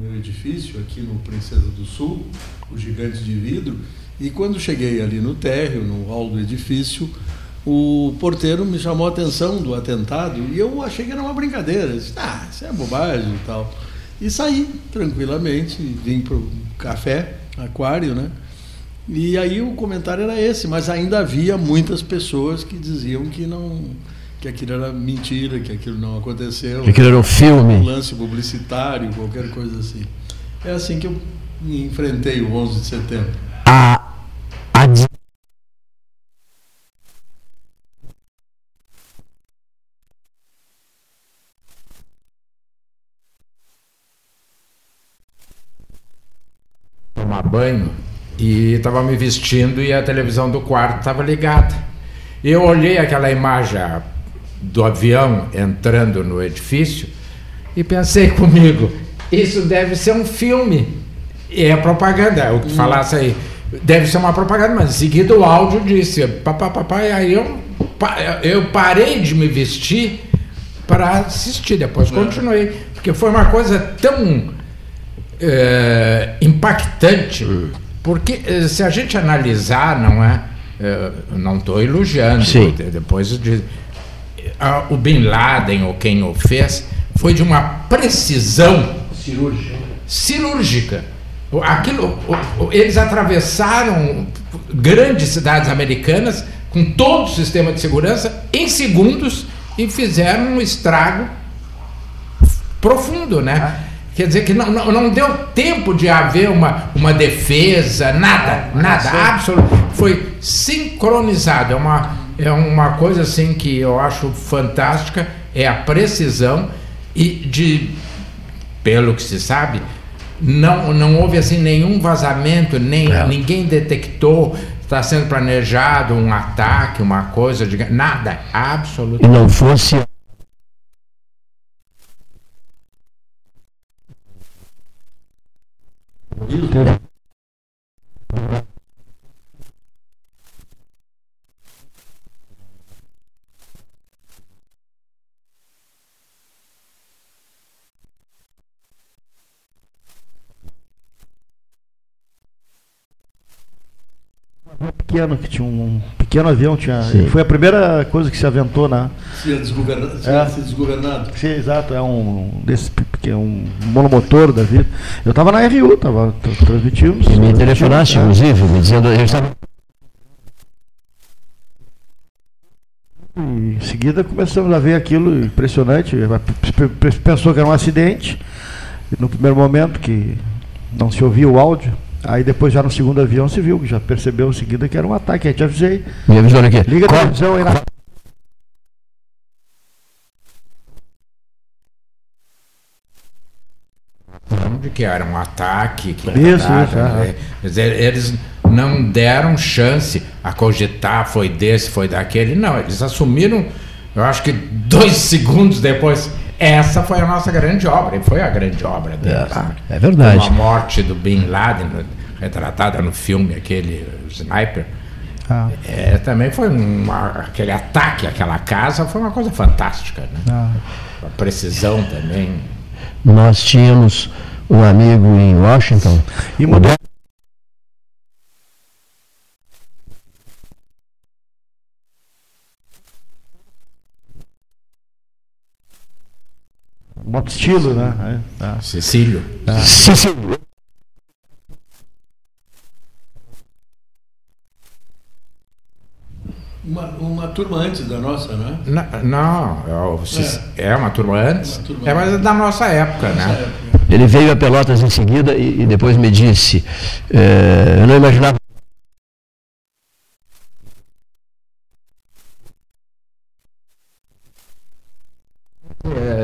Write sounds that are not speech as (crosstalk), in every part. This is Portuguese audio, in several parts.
meu edifício aqui no Princesa do Sul, o Gigante de Vidro, e quando cheguei ali no térreo, no hall do edifício, o porteiro me chamou a atenção do atentado e eu achei que era uma brincadeira. Disse, ah, isso é bobagem e tal. E saí tranquilamente, vim para o café, aquário, né? E aí o comentário era esse, mas ainda havia muitas pessoas que diziam que não que aquilo era mentira, que aquilo não aconteceu. Que aquilo era um filme. Um lance publicitário, qualquer coisa assim. É assim que eu enfrentei o 11 de setembro. A, a tomar banho e estava me vestindo e a televisão do quarto estava ligada. Eu olhei aquela imagem do avião entrando no edifício e pensei (laughs) comigo, isso deve ser um filme. E é propaganda, o que falasse aí. Deve ser uma propaganda, mas em seguida o áudio disse, papai, aí eu, eu parei de me vestir para assistir, depois continuei. Porque foi uma coisa tão é, impactante, hum. porque eh, se a gente analisar, não é? é não estou elogiando, Sim. depois de, o Bin Laden, ou quem o fez, foi de uma precisão cirúrgica. cirúrgica. Aquilo, eles atravessaram grandes cidades americanas com todo o sistema de segurança em segundos e fizeram um estrago profundo, né? Ah. Quer dizer que não, não, não, deu tempo de haver uma, uma defesa, nada, nada, absolutamente. Foi sincronizado. É uma, é uma coisa assim que eu acho fantástica, é a precisão e de, pelo que se sabe, não, não houve assim nenhum vazamento, nem é. ninguém detectou está sendo planejado um ataque, uma coisa de nada, absolutamente. E não fosse pequeno, que tinha um pequeno avião, tinha. Sim. Foi a primeira coisa que se aventou na. Se desgovernado. É. Se desgovernado. Sim, exato, é um desse é um monomotor da vida. Eu estava na RU, estava transmitindo. E me telefonaste, é. inclusive, me dizendo. Eu estava... Em seguida começamos a ver aquilo impressionante. Pensou que era um acidente. No primeiro momento que não se ouvia o áudio. Aí depois já no segundo avião se viu, já percebeu em seguida que era um ataque. Aí te avisei. Me avisou aqui. Liga a televisão aí na. de que era um ataque. Que isso, isso. Né? Eles não deram chance a cogitar, foi desse, foi daquele. Não, eles assumiram, eu acho que dois (laughs) segundos depois. Essa foi a nossa grande obra, e foi a grande obra deles. É, é verdade. a morte do Bin Laden, retratada no filme, aquele Sniper. Ah. É, também foi uma, aquele ataque àquela casa, foi uma coisa fantástica. Né? Ah. A precisão também. Nós tínhamos um amigo em Washington. E mudou. Moto estilo, né? É, tá. Cecílio. Tá. Cecílio. Uma, uma turma antes da nossa, né? Não, não é, é, uma turma antes, uma turma é, mas é da nossa época, nossa né? Época. Ele veio a Pelotas em seguida e, e depois me disse: é, Eu não imaginava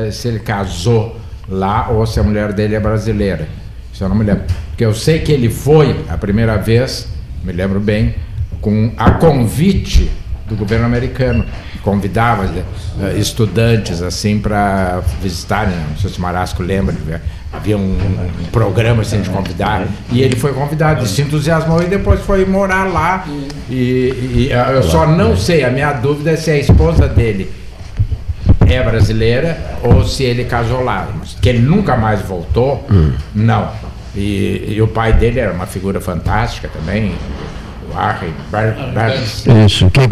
É, se ele casou lá ou se a mulher dele é brasileira. Isso eu não me lembro. Porque eu sei que ele foi a primeira vez, me lembro bem, com a convite do governo americano. Convidava uh, estudantes assim para visitarem, não sei se o Marasco lembra, havia um, um, programa assim de convidar, e ele foi convidado, e se entusiasmou e depois foi morar lá. E, e eu só não sei, a minha dúvida é se a esposa dele é brasileira ou se ele casou lá. Mas que ele nunca mais voltou, hum. não. E, e, o pai dele era uma figura fantástica também, o Harry Bar Bar Isso. Quem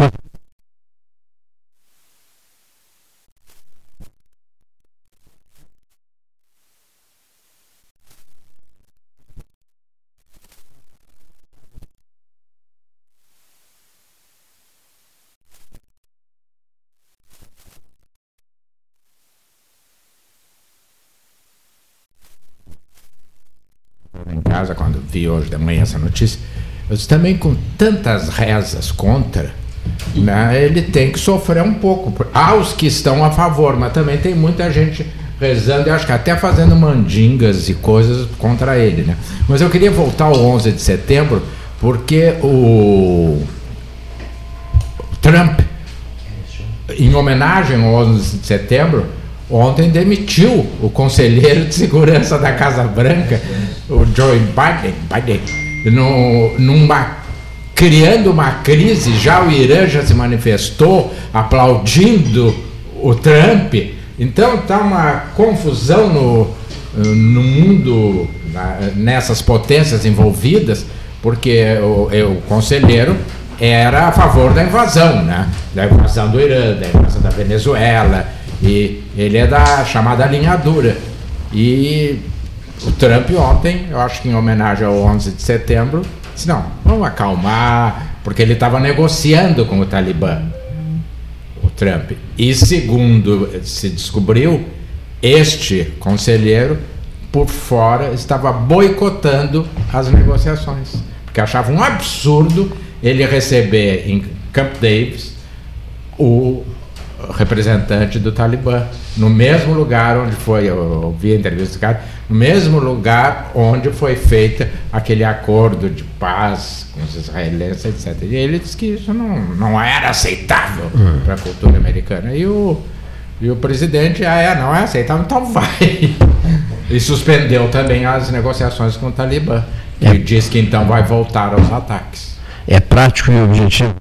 casa quando vi hoje de manhã essa notícia. Mas também com tantas rezas contra, né, ele tem que sofrer um pouco. Há os que estão a favor, mas também tem muita gente rezando e acho que até fazendo mandingas e coisas contra ele. Né? Mas eu queria voltar ao 11 de setembro, porque o Trump, em homenagem ao 11 de setembro, ontem demitiu o conselheiro de segurança da Casa Branca, o Joe Biden, Biden no, numa, criando uma crise. Já o Irã já se manifestou aplaudindo o Trump. Então está uma confusão no, no mundo, nessas potências envolvidas, porque o, o conselheiro era a favor da invasão, né? Da invasão do Irã, da invasão da Venezuela e ele é da chamada linha dura. E o Trump ontem, eu acho que em homenagem ao 11 de setembro, disse: não, vamos acalmar, porque ele estava negociando com o Talibã, o Trump. E segundo se descobriu, este conselheiro, por fora, estava boicotando as negociações, porque achava um absurdo ele receber em Camp Davis o representante do Talibã, no mesmo lugar onde foi, eu ouvi a entrevista do cara, no mesmo lugar onde foi feito aquele acordo de paz com os israelenses, etc. E ele disse que isso não, não era aceitável uhum. para a cultura americana. E o, e o presidente, ah, é, não é aceitável, então vai. e suspendeu também as negociações com o Talibã. É. E disse que então vai voltar aos ataques. É prático e objetivo.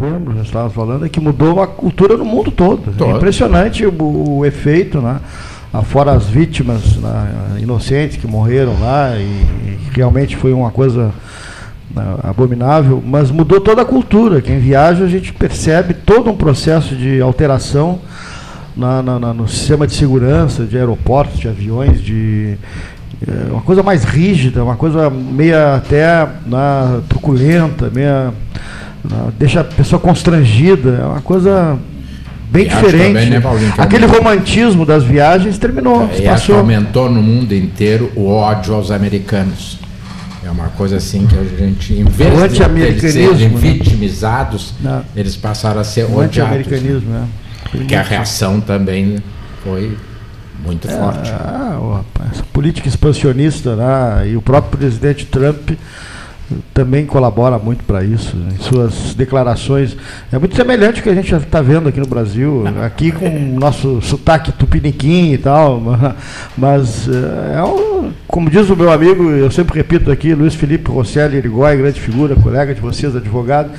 Já estávamos falando, é que mudou a cultura no mundo todo. todo. É impressionante o, o, efeito, né? Fora as vítimas né, inocentes que morreram lá, e, e realmente foi uma coisa né, abominável, mas mudou toda a cultura. Quem viaja, a gente percebe todo um processo de alteração na, na, na, no sistema de segurança, de aeroportos, de aviões, de é, uma coisa mais rígida, uma coisa meia até né, truculenta, meia deixa a pessoa constrangida, é uma coisa bem e diferente. Também, né, Paulinho, Aquele romantismo das viagens terminou. É, e acho aumentou no mundo inteiro o ódio aos americanos. É uma coisa assim que a gente, em vez de eles serem né? vitimizados, Não. eles passaram a ser o odiados. Anti-americanismo, né? Porque a reação também foi muito é, forte. Ah, essa política expansionista né? e o próprio presidente Trump também colabora muito para isso, né? em suas declarações. É muito semelhante ao que a gente está vendo aqui no Brasil, aqui com o nosso sotaque tupiniquim e tal, (laughs) mas eh, é um, como diz o meu amigo, eu sempre repito aqui, Luiz Felipe Rosselli Erigói, grande figura, colega de vocês, advogado,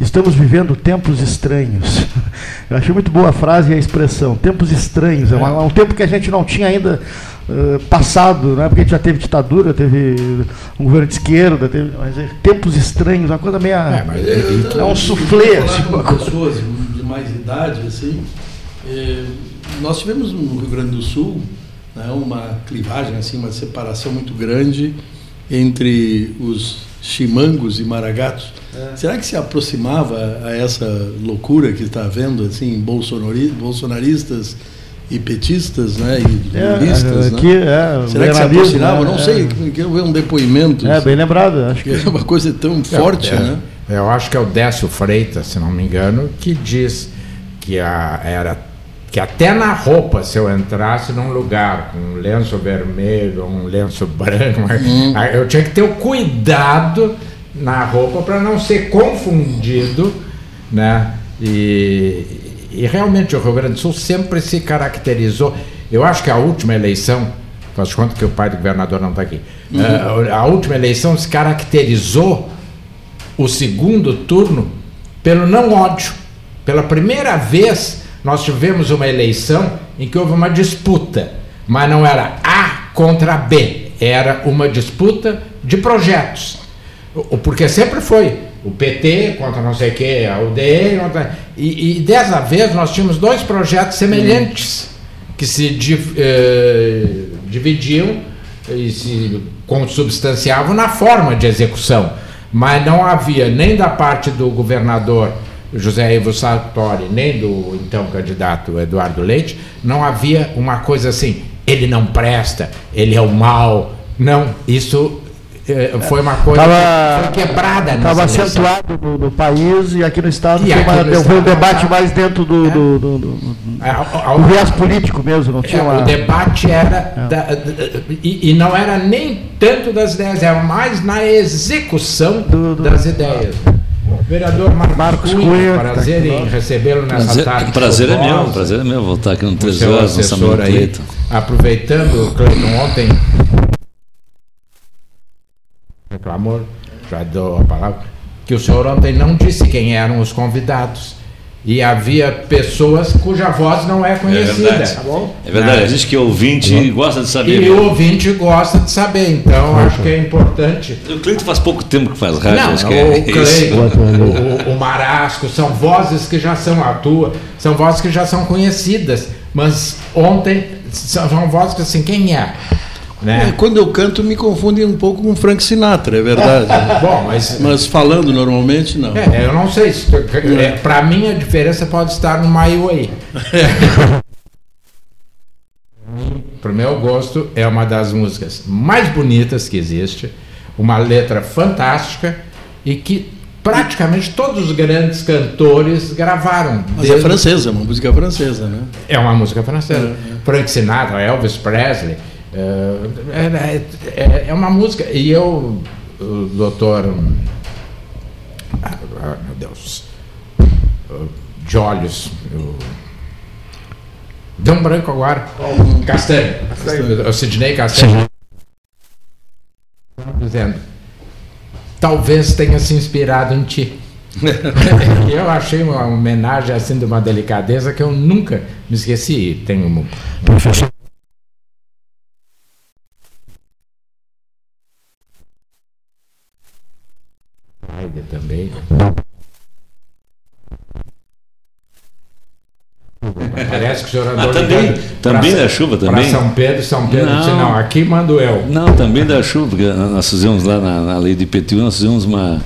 estamos vivendo tempos estranhos. (laughs) Eu achei muito boa a frase e a expressão, tempos estranhos, é, é um tempo que a gente não tinha ainda Uh, passado, né? porque a gente já teve ditadura, teve um governo de esquerda, teve mas, é, tempos estranhos, uma coisa meio. É, mas é, é um suflê. Assim, com pessoas de mais idade, assim, eh, nós tivemos no Rio Grande do Sul né, uma clivagem, assim, uma separação muito grande entre os chimangos e maragatos. É. Será que se aproximava a essa loucura que está havendo, assim, bolsonaristas e petistas, né, e é, aqui, né? É, Será que se aproximava? Não é, sei, quero ver um depoimento. É, bem lembrado. Acho que é uma coisa tão forte, né? Eu acho que é o Décio Freitas, se não me engano, que diz que a, era que até na roupa, se eu entrasse num lugar com um lenço vermelho, um lenço branco, hum. eu tinha que ter o cuidado na roupa para não ser confundido, né? E, e realmente o Rio Grande do Sul sempre se caracterizou. Eu acho que a última eleição, faz conta que o pai do governador não está aqui, uhum. uh, a última eleição se caracterizou o segundo turno pelo não ódio. Pela primeira vez, nós tivemos uma eleição em que houve uma disputa, mas não era A contra B, era uma disputa de projetos. Porque sempre foi o PT contra não sei o que, a UDE, e, e dessa vez nós tínhamos dois projetos semelhantes que se eh, dividiam e se consubstanciavam na forma de execução, mas não havia nem da parte do governador José Ivo Sartori, nem do então candidato Eduardo Leite, não havia uma coisa assim, ele não presta, ele é o mal. Não, isso foi uma coisa tava, que foi quebrada Estava acentuado no, no, país e aqui no Estado e foi, uma, foi um debate mais dentro do, é. do, do, do, do viés político mesmo. Não tinha é, uma... O debate era. É. Da, e, e, não era nem tanto das ideias, era mais na execução das ideias. Vereador Marcos, Marcos Cunha, Cunha tá prazer em recebê-lo nessa prazer, tarde. Prazer é meu, prazer é meu voltar aqui no 13 horas, no aí, Aproveitando, Cleiton, ontem reclamou, já dou a palavra, que o senhor ontem não disse quem eram os convidados. E havia pessoas cuja voz não é conhecida. É verdade. Tá bom? É verdade. Diz que o ouvinte uhum. gosta de saber. E mesmo. o ouvinte gosta de saber, então acho que é importante. O Cleito faz pouco tempo que faz rádio, não, acho que é o Cleito, (laughs) o, o, Marasco, são vozes que já são à tua, são vozes que já são conhecidas. Mas ontem são, são vozes que assim, quem é? Né? É, quando eu canto, me confundem um pouco com Frank Sinatra, é verdade. (laughs) Bom, mas, mas falando normalmente, não. É, eu não sei. Se, é, Para mim, a diferença pode estar no My Way. (laughs) Para o meu gosto, é uma das músicas mais bonitas que existe, uma letra fantástica e que praticamente todos os grandes cantores gravaram. Mas é francesa, é uma música francesa, né? É uma música francesa. É, é. Frank Sinatra, Elvis Presley. É, é, é, é uma música. E eu, o doutor. Ah, ah meu Deus. De olhos. Eu, deu um branco agora. Castanho. O Sidney Castanho. Dizendo. Talvez tenha se inspirado em ti. (laughs) eu achei uma homenagem assim de uma delicadeza que eu nunca me esqueci. Tenho professor também. Parece que o senhor andou ah, também, também da chuva também. São Pedro, São Pedro não, disse, não, aqui mando eu. Não, também da chuva, porque nós fizemos lá na, na lei de IPTU, nós fizemos uma,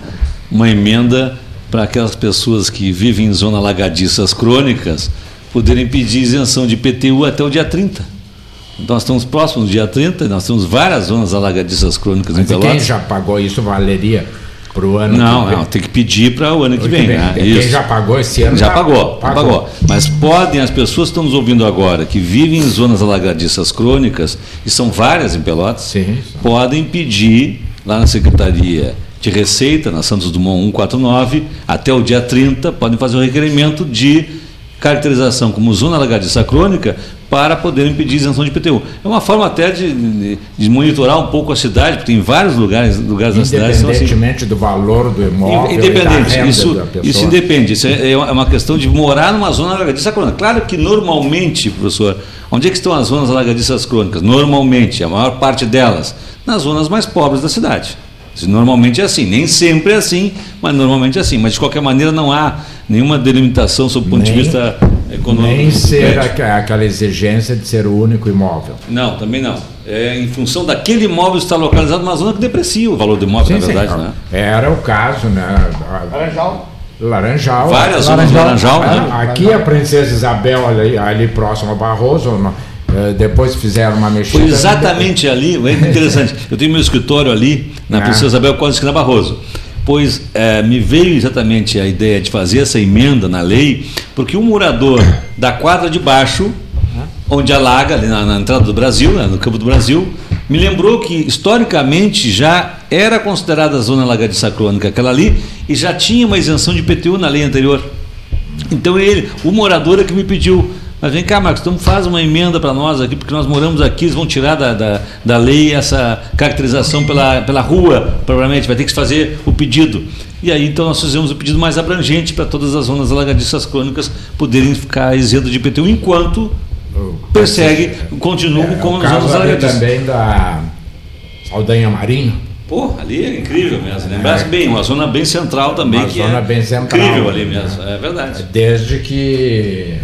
uma emenda para aquelas pessoas que vivem em zona alagadiças crônicas poderem pedir isenção de IPTU até o dia 30. Então nós estamos próximos do dia 30, nós temos várias zonas alagadiças crônicas Mas em Pelotas. quem já pagou isso valeria para o ano não, que vem. Não, tem que pedir para o ano que, vem. vem. Né? Quem já pagou esse ano? Já tá, pagou, pagou, pagou. Mas podem, as pessoas que estão nos ouvindo agora, que vivem em zonas alagadiças crônicas, e são várias em Pelotas, sim, podem pedir lá na Secretaria de Receita, na Santos Dumont 149, até o dia 30, podem fazer o requerimento de caracterização como zona alagadiça crônica para poderem pedir isenção de IPTU. É uma forma até de, de, monitorar um pouco a cidade, porque tem vários lugares, lugares da cidade. Assim. Independentemente assim, do valor do imóvel. Independente, isso, isso independe. Isso é, é uma questão de morar numa zona alagadiça crônica. Claro que normalmente, professor, onde é que estão as zonas alagadiças crônicas? Normalmente, a maior parte delas, nas zonas mais pobres da cidade. Normalmente é assim, nem sempre é assim, mas normalmente é assim. Mas de qualquer maneira não há nenhuma delimitação sob o ponto nem, de vista econômico. Nem ser aquela exigência de ser o único imóvel. Não, também não. É em função daquele imóvel estar localizado numa zona que deprecia o valor do imóvel, sim, na verdade. Sim. Né? Era o caso, né? Laranjal. Laranjal. Várias zonas Laranjal. Laranjal né? Aqui a Princesa Isabel, ali, ali próximo a Barroso, depois fizeram uma mexida. Foi exatamente ali, é interessante. (laughs) Eu tenho meu escritório ali, na é. Princesa Isabel, quase que na Barroso pois é, me veio exatamente a ideia de fazer essa emenda na lei, porque um morador da quadra de baixo, onde alaga, ali na, na entrada do Brasil, né, no campo do Brasil, me lembrou que historicamente já era considerada a zona alagadiça crônica aquela ali e já tinha uma isenção de IPTU na lei anterior. Então ele, o morador é que me pediu Mas vem cá, Marcos, então faz uma emenda para nós aqui, porque nós moramos aqui, eles vão tirar da, da, da lei essa caracterização pela, pela rua, provavelmente, vai ter que fazer o pedido. E aí então nós fizemos o pedido mais abrangente para todas as zonas alagadiças crônicas poderem ficar isentas de IPTU, enquanto persegue, continua É, com o as zonas alagadiças. também da Saldanha Marinho. Pô, ali é incrível mesmo. Lembrasse bem, uma zona bem central também. Uma que zona é bem central. Incrível ali mesmo, é verdade. Desde que.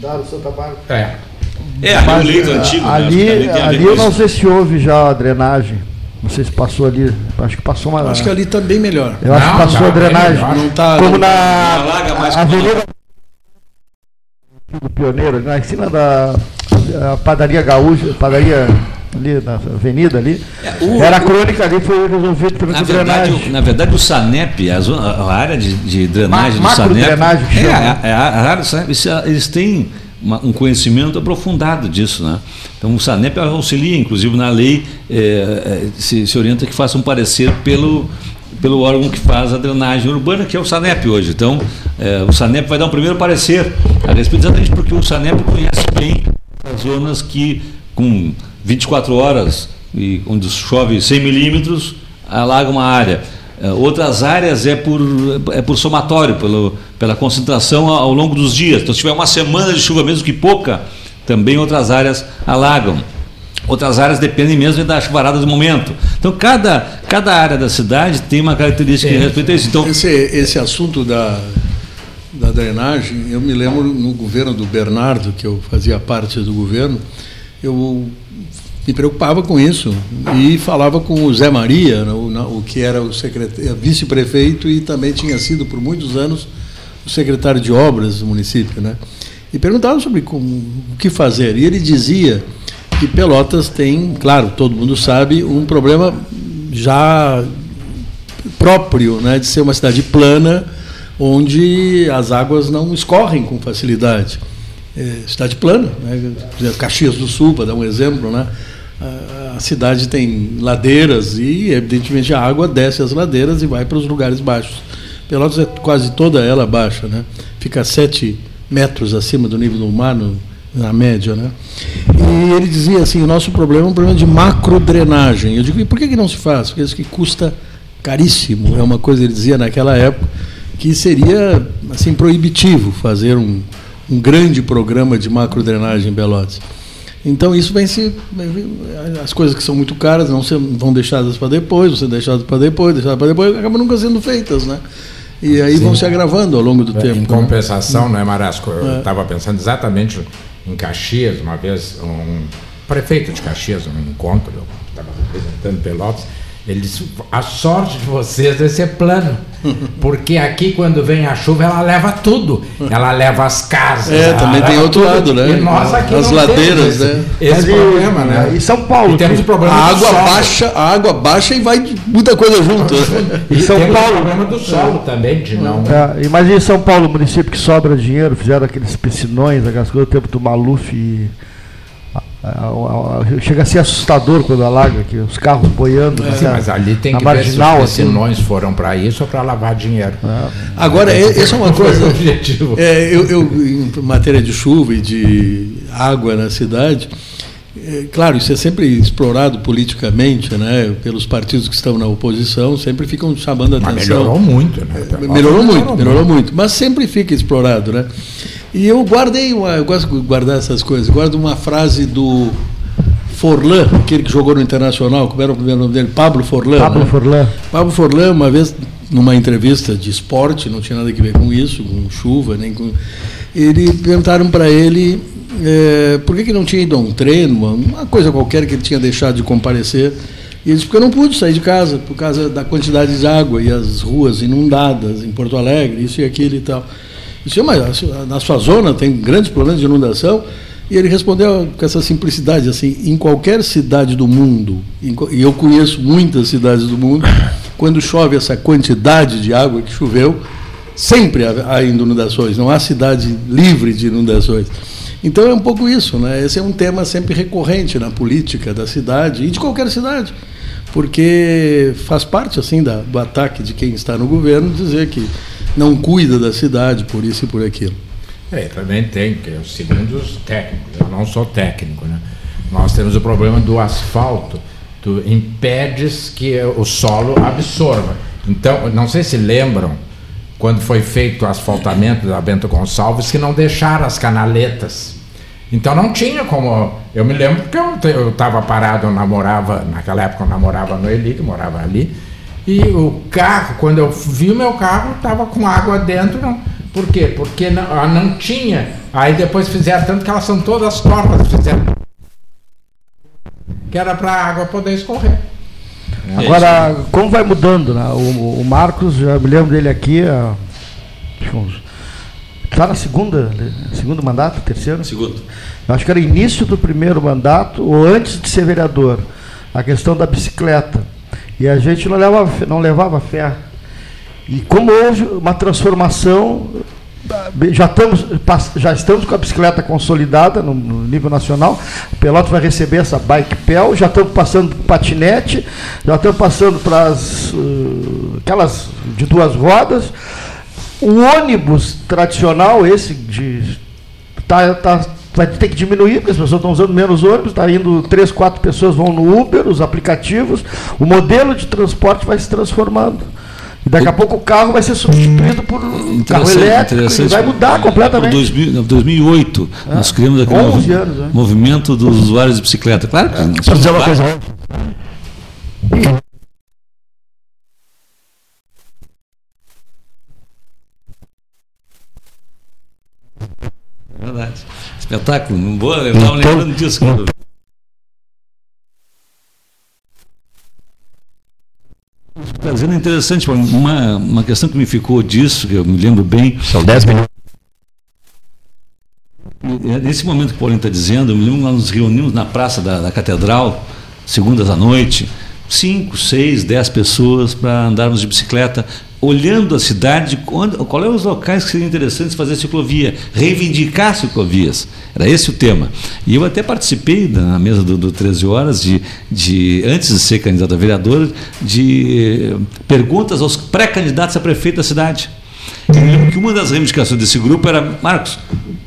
Cidade Santa Bárbara. É. É, ali Mas, o leito eh, antigo, né? ali, ver ali com eu não sei se houve já a drenagem. Não sei se passou ali. Acho que passou uma. Acho que ali está bem melhor. eu acho que Não, passou tá a bem drenagem. melhor. Não tá, Como não- na não alaga mais a que Avenida do Pioneiro, ali na cima da a padaria Gaúcha, padaria ali na avenida ali. É, o- Era a crônica ali, foi resolvido pela Na verdade, drenagem. na verdade, o SANEP, a, zona- a área de, de drenagem Ma- do SANEP. macrodrenagem que é, chama, a, área do SANEP, é- eles têm uma- um conhecimento aprofundado disso. Né? Então, o SANEP auxilia, inclusive, na lei, eh, eh, se, se orienta que faça um parecer pelo, pelo órgão que faz a drenagem urbana, que é o SANEP hoje. Então, eh, o SANEP vai dar um primeiro parecer a respeito, exatamente porque o SANEP conhece bem as zonas que, com 24 horas, e onde chove 100 milímetros, alaga uma área. Eh, Outras áreas é por, é por somatório, pelo, pela concentração ao longo dos dias. Então, se tiver uma semana de chuva, mesmo que pouca, também outras áreas alagam. Outras áreas dependem mesmo da chuvarada do momento. Então, cada, cada área da cidade tem uma característica a respeito a isso. Então, Esse, esse assunto da, da drenagem, eu me lembro no governo do Bernardo, que eu fazia parte do governo, eu me preocupava com isso e falava com o Zé Maria, né, o, o que era o secretário, vice-prefeito e também tinha sido por muitos anos o secretário de obras do município, né? E perguntava sobre como, o que fazer. E ele dizia que Pelotas tem, claro, todo mundo sabe, um problema já próprio né, de ser uma cidade plana, onde as águas não escorrem com facilidade. É, cidade plana, né, por exemplo, Caxias do Sul, para dar um exemplo, né, a, cidade tem ladeiras e, evidentemente, a água desce as ladeiras e vai para os lugares baixos. Pelotas é quase toda ela baixa, né, fica sete metros acima do nível do mar, no, na média, né? E ele dizia assim, o nosso problema é um problema de macrodrenagem. Eu digo, e por que, que não se faz? Porque isso que custa caríssimo. É uma coisa, ele dizia naquela época, que seria assim proibitivo fazer um, um grande programa de macrodrenagem em Pelotas. Então isso vem se. As coisas que são muito caras não vão deixadas para depois, vão ser deixadas para depois, deixadas para depois, acabam nunca sendo feitas, né? E aí vão se agravando ao longo do tempo. Em né? compensação, não é, Marasco? Eu estava pensando exatamente em Caxias, uma vez, um prefeito de Caxias, um encontro, eu estava representando Pelotas, ele disse, a sorte de vocês é ser plano, porque aqui quando vem a chuva ela leva tudo, ela leva as casas. É, também tem outro tudo, lado, né? E nós aqui As não ladeiras, temos esse, né? esse Mas e- problema, né? E São Paulo. E temos o problema A do água solo. baixa, a água baixa e vai muita coisa junto. né? E São temos Paulo. o problema do solo também, de não... É, imagina em São Paulo, município que sobra dinheiro, fizeram aqueles piscinões, aquelas coisas do tempo do Maluf. E, chega a ser assustador quando alaga, que os carros boiando. Sim, na- mas ali tem que marginal, ver se os assim. foram para isso ou para lavar dinheiro. Agora, e- essa é uma coisa. Objetivo. É, eu, eu, em matéria de chuva e de água na cidade, é, claro, isso é sempre explorado politicamente, né? Pelos partidos que estão na oposição, sempre ficam chamando a Mas atenção. melhorou muito, né? Melhorou muito, melhorou muito, mas sempre fica explorado, né? E eu guardei, uma, eu gosto de guardar essas coisas, guardo uma frase do Forlan, aquele que jogou no Internacional, como era o primeiro nome dele? Pablo Forlan. Pablo né? Forlan. Pablo Forlan, uma vez, numa entrevista de esporte, não tinha nada a ver com isso, com chuva, nem com. Ele perguntaram para ele eh, por que, que não tinha ido a um treino, uma coisa qualquer que ele tinha deixado de comparecer. E ele disse, porque eu não pude sair de casa, por causa da quantidade de água e as ruas inundadas em Porto Alegre, isso e aquilo e tal. Disse, mas na sua zona tem grandes problemas de inundação? E ele respondeu com essa simplicidade, assim, em qualquer cidade do mundo, e eu conheço muitas cidades do mundo, (laughs) quando chove essa quantidade de água que choveu, sempre há há inundações, não há cidade livre de inundações. Então é um pouco isso, né? Esse é um tema sempre recorrente na política da cidade e de qualquer cidade, porque faz parte assim da, do ataque de quem está no governo dizer que não cuida da cidade por isso e por aquilo. É, também tem, que é segundo os técnicos, eu não sou técnico, né? Nós temos o problema do asfalto, tu impedes que o solo absorva. Então, não sei se lembram, quando foi feito o asfaltamento da Bento Gonçalves, que não deixaram as canaletas. Então não tinha como. Eu me lembro porque eu estava parado, eu namorava, naquela época eu namorava no Eli, que morava ali, e o carro, quando eu vi o meu carro, estava com água dentro. Não. Por quê? Porque não, não tinha. Aí depois fizeram, tanto que elas são todas tortas, fizeram. Que era para a água poder escorrer. Agora, como vai mudando, né? O, o Marcos, já me lembro dele aqui, está na segunda, segundo mandato, terceiro? Segundo. Acho que era início do primeiro mandato, ou antes de ser vereador, a questão da bicicleta. E a gente não levava, não levava fé. E como houve uma transformação, já estamos, já estamos com a bicicleta consolidada no, nível nacional. Pelotas vai receber essa bike pel, já estamos passando patinete, já estamos passando para uh, aquelas de duas rodas. O ônibus tradicional, esse de tá, tá, vai ter que diminuir, porque as pessoas estão usando menos ônibus, está indo três, quatro pessoas vão no Uber, os aplicativos, o modelo de transporte vai se transformando. E daqui a pouco o carro vai ser substituído por um carro elétrico e vai mudar completamente. Em 2008, ah, nós criamos aquele movi anos, né? movimento dos usuários de bicicleta. Claro que. É, dizer uma coisa. Espetáculo. Não vou, eu estava lembrando disso. Quando... Trazendo interessante, uma, uma questão que me ficou disso, que eu me lembro bem. São 10 minutos. Nesse momento que o Paulinho está dizendo, eu me lembro que nós nos reunimos na praça da, da Catedral, segundas à noite, cinco, seis, dez pessoas para andarmos de bicicleta, olhando a cidade, qual é os locais que seriam interessantes fazer ciclovia, reivindicar ciclovias. Era esse o tema. E eu até participei na mesa do, do 13 Horas, de, de, antes de ser candidato a vereador, de eh, perguntas aos pré-candidatos a prefeito da cidade. Lembro que uma das reivindicações desse grupo era, Marcos,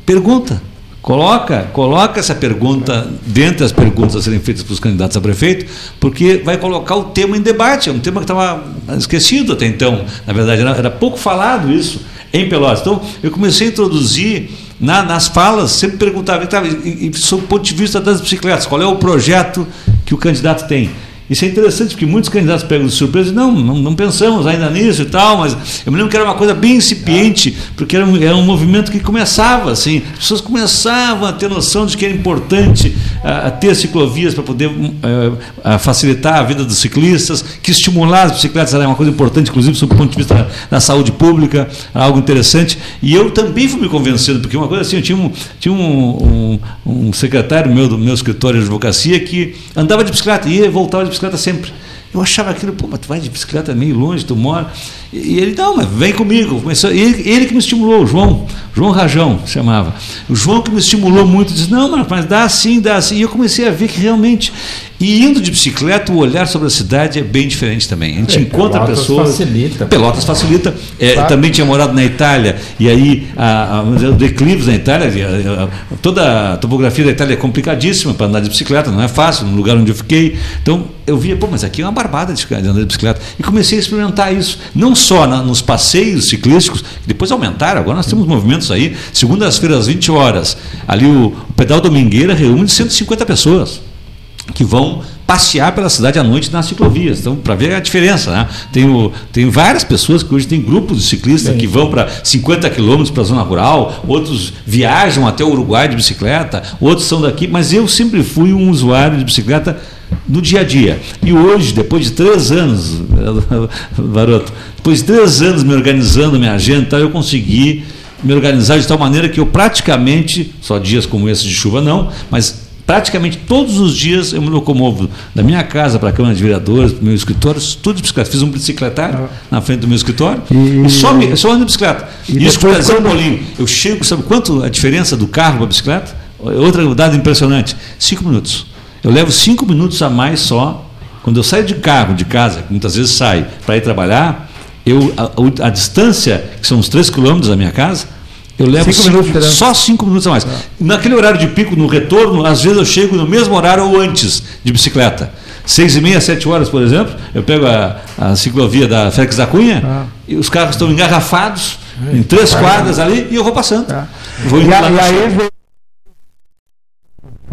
pergunta Coloca, coloca essa pergunta dentre as perguntas a serem feitas para os candidatos a prefeito, porque vai colocar o tema em debate. É um tema que estava esquecido até então. Na verdade, era, era pouco falado isso em Pelotas. Então, eu comecei a introduzir na, nas falas, sempre perguntava, e, e, sob o ponto de vista das bicicletas, qual é o projeto que o candidato tem? Isso é interessante, porque muitos candidatos pegam de surpresa e não, não, não, pensamos ainda nisso e tal, mas eu me lembro que era uma coisa bem incipiente, porque era um, era um movimento que começava assim, as pessoas começavam a ter noção de que era importante a, a ter ciclovias para poder a, a facilitar a vida dos ciclistas, que estimular as bicicletas era uma coisa importante, inclusive, sob o ponto de vista da, da saúde pública, algo interessante. E eu também fui me convencendo, porque uma coisa assim, eu tinha um, tinha um, um, um secretário meu do meu escritório de advocacia que andava de bicicleta, ia e voltava de bicicleta sempre. Eu achava aquilo, pô, mas tu vai de bicicleta meio longe, tu mora. E ele, não, mas vem comigo. Começou, ele, ele que me estimulou, o João, João Rajão chamava. O João que me estimulou muito, disse, não, mas dá sim, dá sim. E eu comecei a ver que realmente e indo de bicicleta, o olhar sobre a cidade é bem diferente também. A gente é, encontra Pelotas pessoas. Facilita. Pelotas facilita. É, também tinha morado na Itália, e aí a, a, o declives na Itália, a, toda a topografia da Itália é complicadíssima para andar de bicicleta, não é fácil, no lugar onde eu fiquei. Então eu via, pô, mas aqui é uma barbada de, andar de bicicleta. E comecei a experimentar isso, não só na, nos passeios ciclísticos, que depois aumentaram, agora nós temos movimentos aí, segundas-feiras, às 20 horas. Ali o, o pedal domingueira reúne 150 pessoas que vão passear pela cidade à noite nas ciclovias. Então, para ver a diferença, né? Tenho, tenho várias pessoas que hoje têm grupos de ciclistas Bem, que vão para 50 quilômetros para a zona rural, outros viajam até o Uruguai de bicicleta, outros são daqui, mas eu sempre fui um usuário de bicicleta no dia a dia. E hoje, depois de três anos, (laughs) Varoto, depois de três anos me organizando minha agenda, eu consegui me organizar de tal maneira que eu praticamente, só dias como esse de chuva não, mas praticamente todos os dias eu me locomovo da minha casa para a Câmara de Vereadores, para o meu escritório, tudo de bicicleta. Fiz um bicicletário ah. na frente do meu escritório e, e só, me, só ando de bicicleta. E Isso para dizer, Paulinho, eu chego, sabe quanto a diferença do carro para a bicicleta? Outra dado impressionante, cinco minutos. Eu levo cinco minutos a mais só. Quando eu saio de carro, de casa, muitas vezes saio para ir trabalhar, eu, a, a, distância, que são uns três quilômetros da minha casa, Eu levo cinco cinco, só cinco minutos a mais. É. Naquele horário de pico, no retorno, às vezes eu chego no mesmo horário ou antes de bicicleta. Seis e meia, sete horas, por exemplo, eu pego a, a ciclovia da Félix da Cunha ah. e os carros estão engarrafados é. em três quadras ali e eu vou passando. É. Vou e, e aí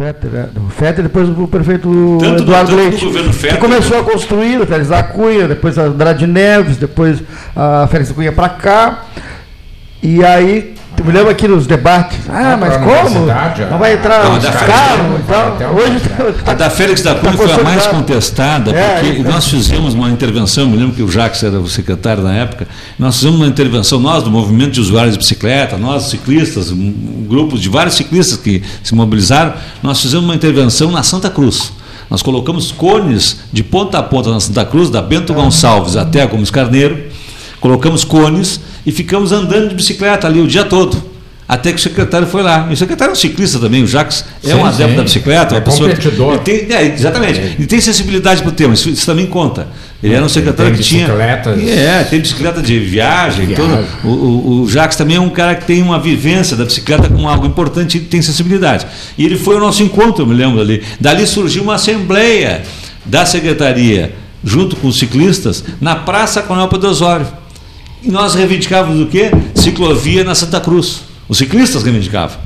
Fetter, o Fetter, depois o prefeito tanto Eduardo do, Leite, que começou a construir o Félix da Cunha, depois a Andrade Neves, depois a Félix da Cunha para cá. E aí Tu me lembra aqui nos debates. Ah, mas como? Não vai entrar não, os carros então, Hoje tá, a da Félix da Cunha tá foi a mais contestada, é, porque é, nós fizemos uma intervenção, me lembro que o Jacques era o secretário na época, nós fizemos uma intervenção, nós do movimento de usuários de bicicleta, nós ciclistas, um, grupos de vários ciclistas que se mobilizaram, nós fizemos uma intervenção na Santa Cruz. Nós colocamos cones de ponta a ponta na Santa Cruz, da Bento Gonçalves até a Gomes Carneiro, colocamos cones e ficamos andando de bicicleta ali o dia todo. Até que o secretário foi lá. E o secretário é um ciclista também, o Jacques é sim, um adepto sim. da bicicleta, é uma pessoa. Competidor. Tem, é, exatamente. É. E tem sensibilidade para o tema, isso, isso, também conta. Ele era um secretário que tinha. É, tem bicicleta de viagem. viagem. Todo, o, o, o Jacques também é um cara que tem uma vivência da bicicleta com algo importante e tem sensibilidade. E ele foi ao nosso encontro, eu me lembro ali. Dali surgiu uma assembleia da secretaria, junto com os ciclistas, na Praça Coronel Pedro Osório e nós reivindicávamos o quê? Ciclovia na Santa Cruz. Os ciclistas reivindicavam.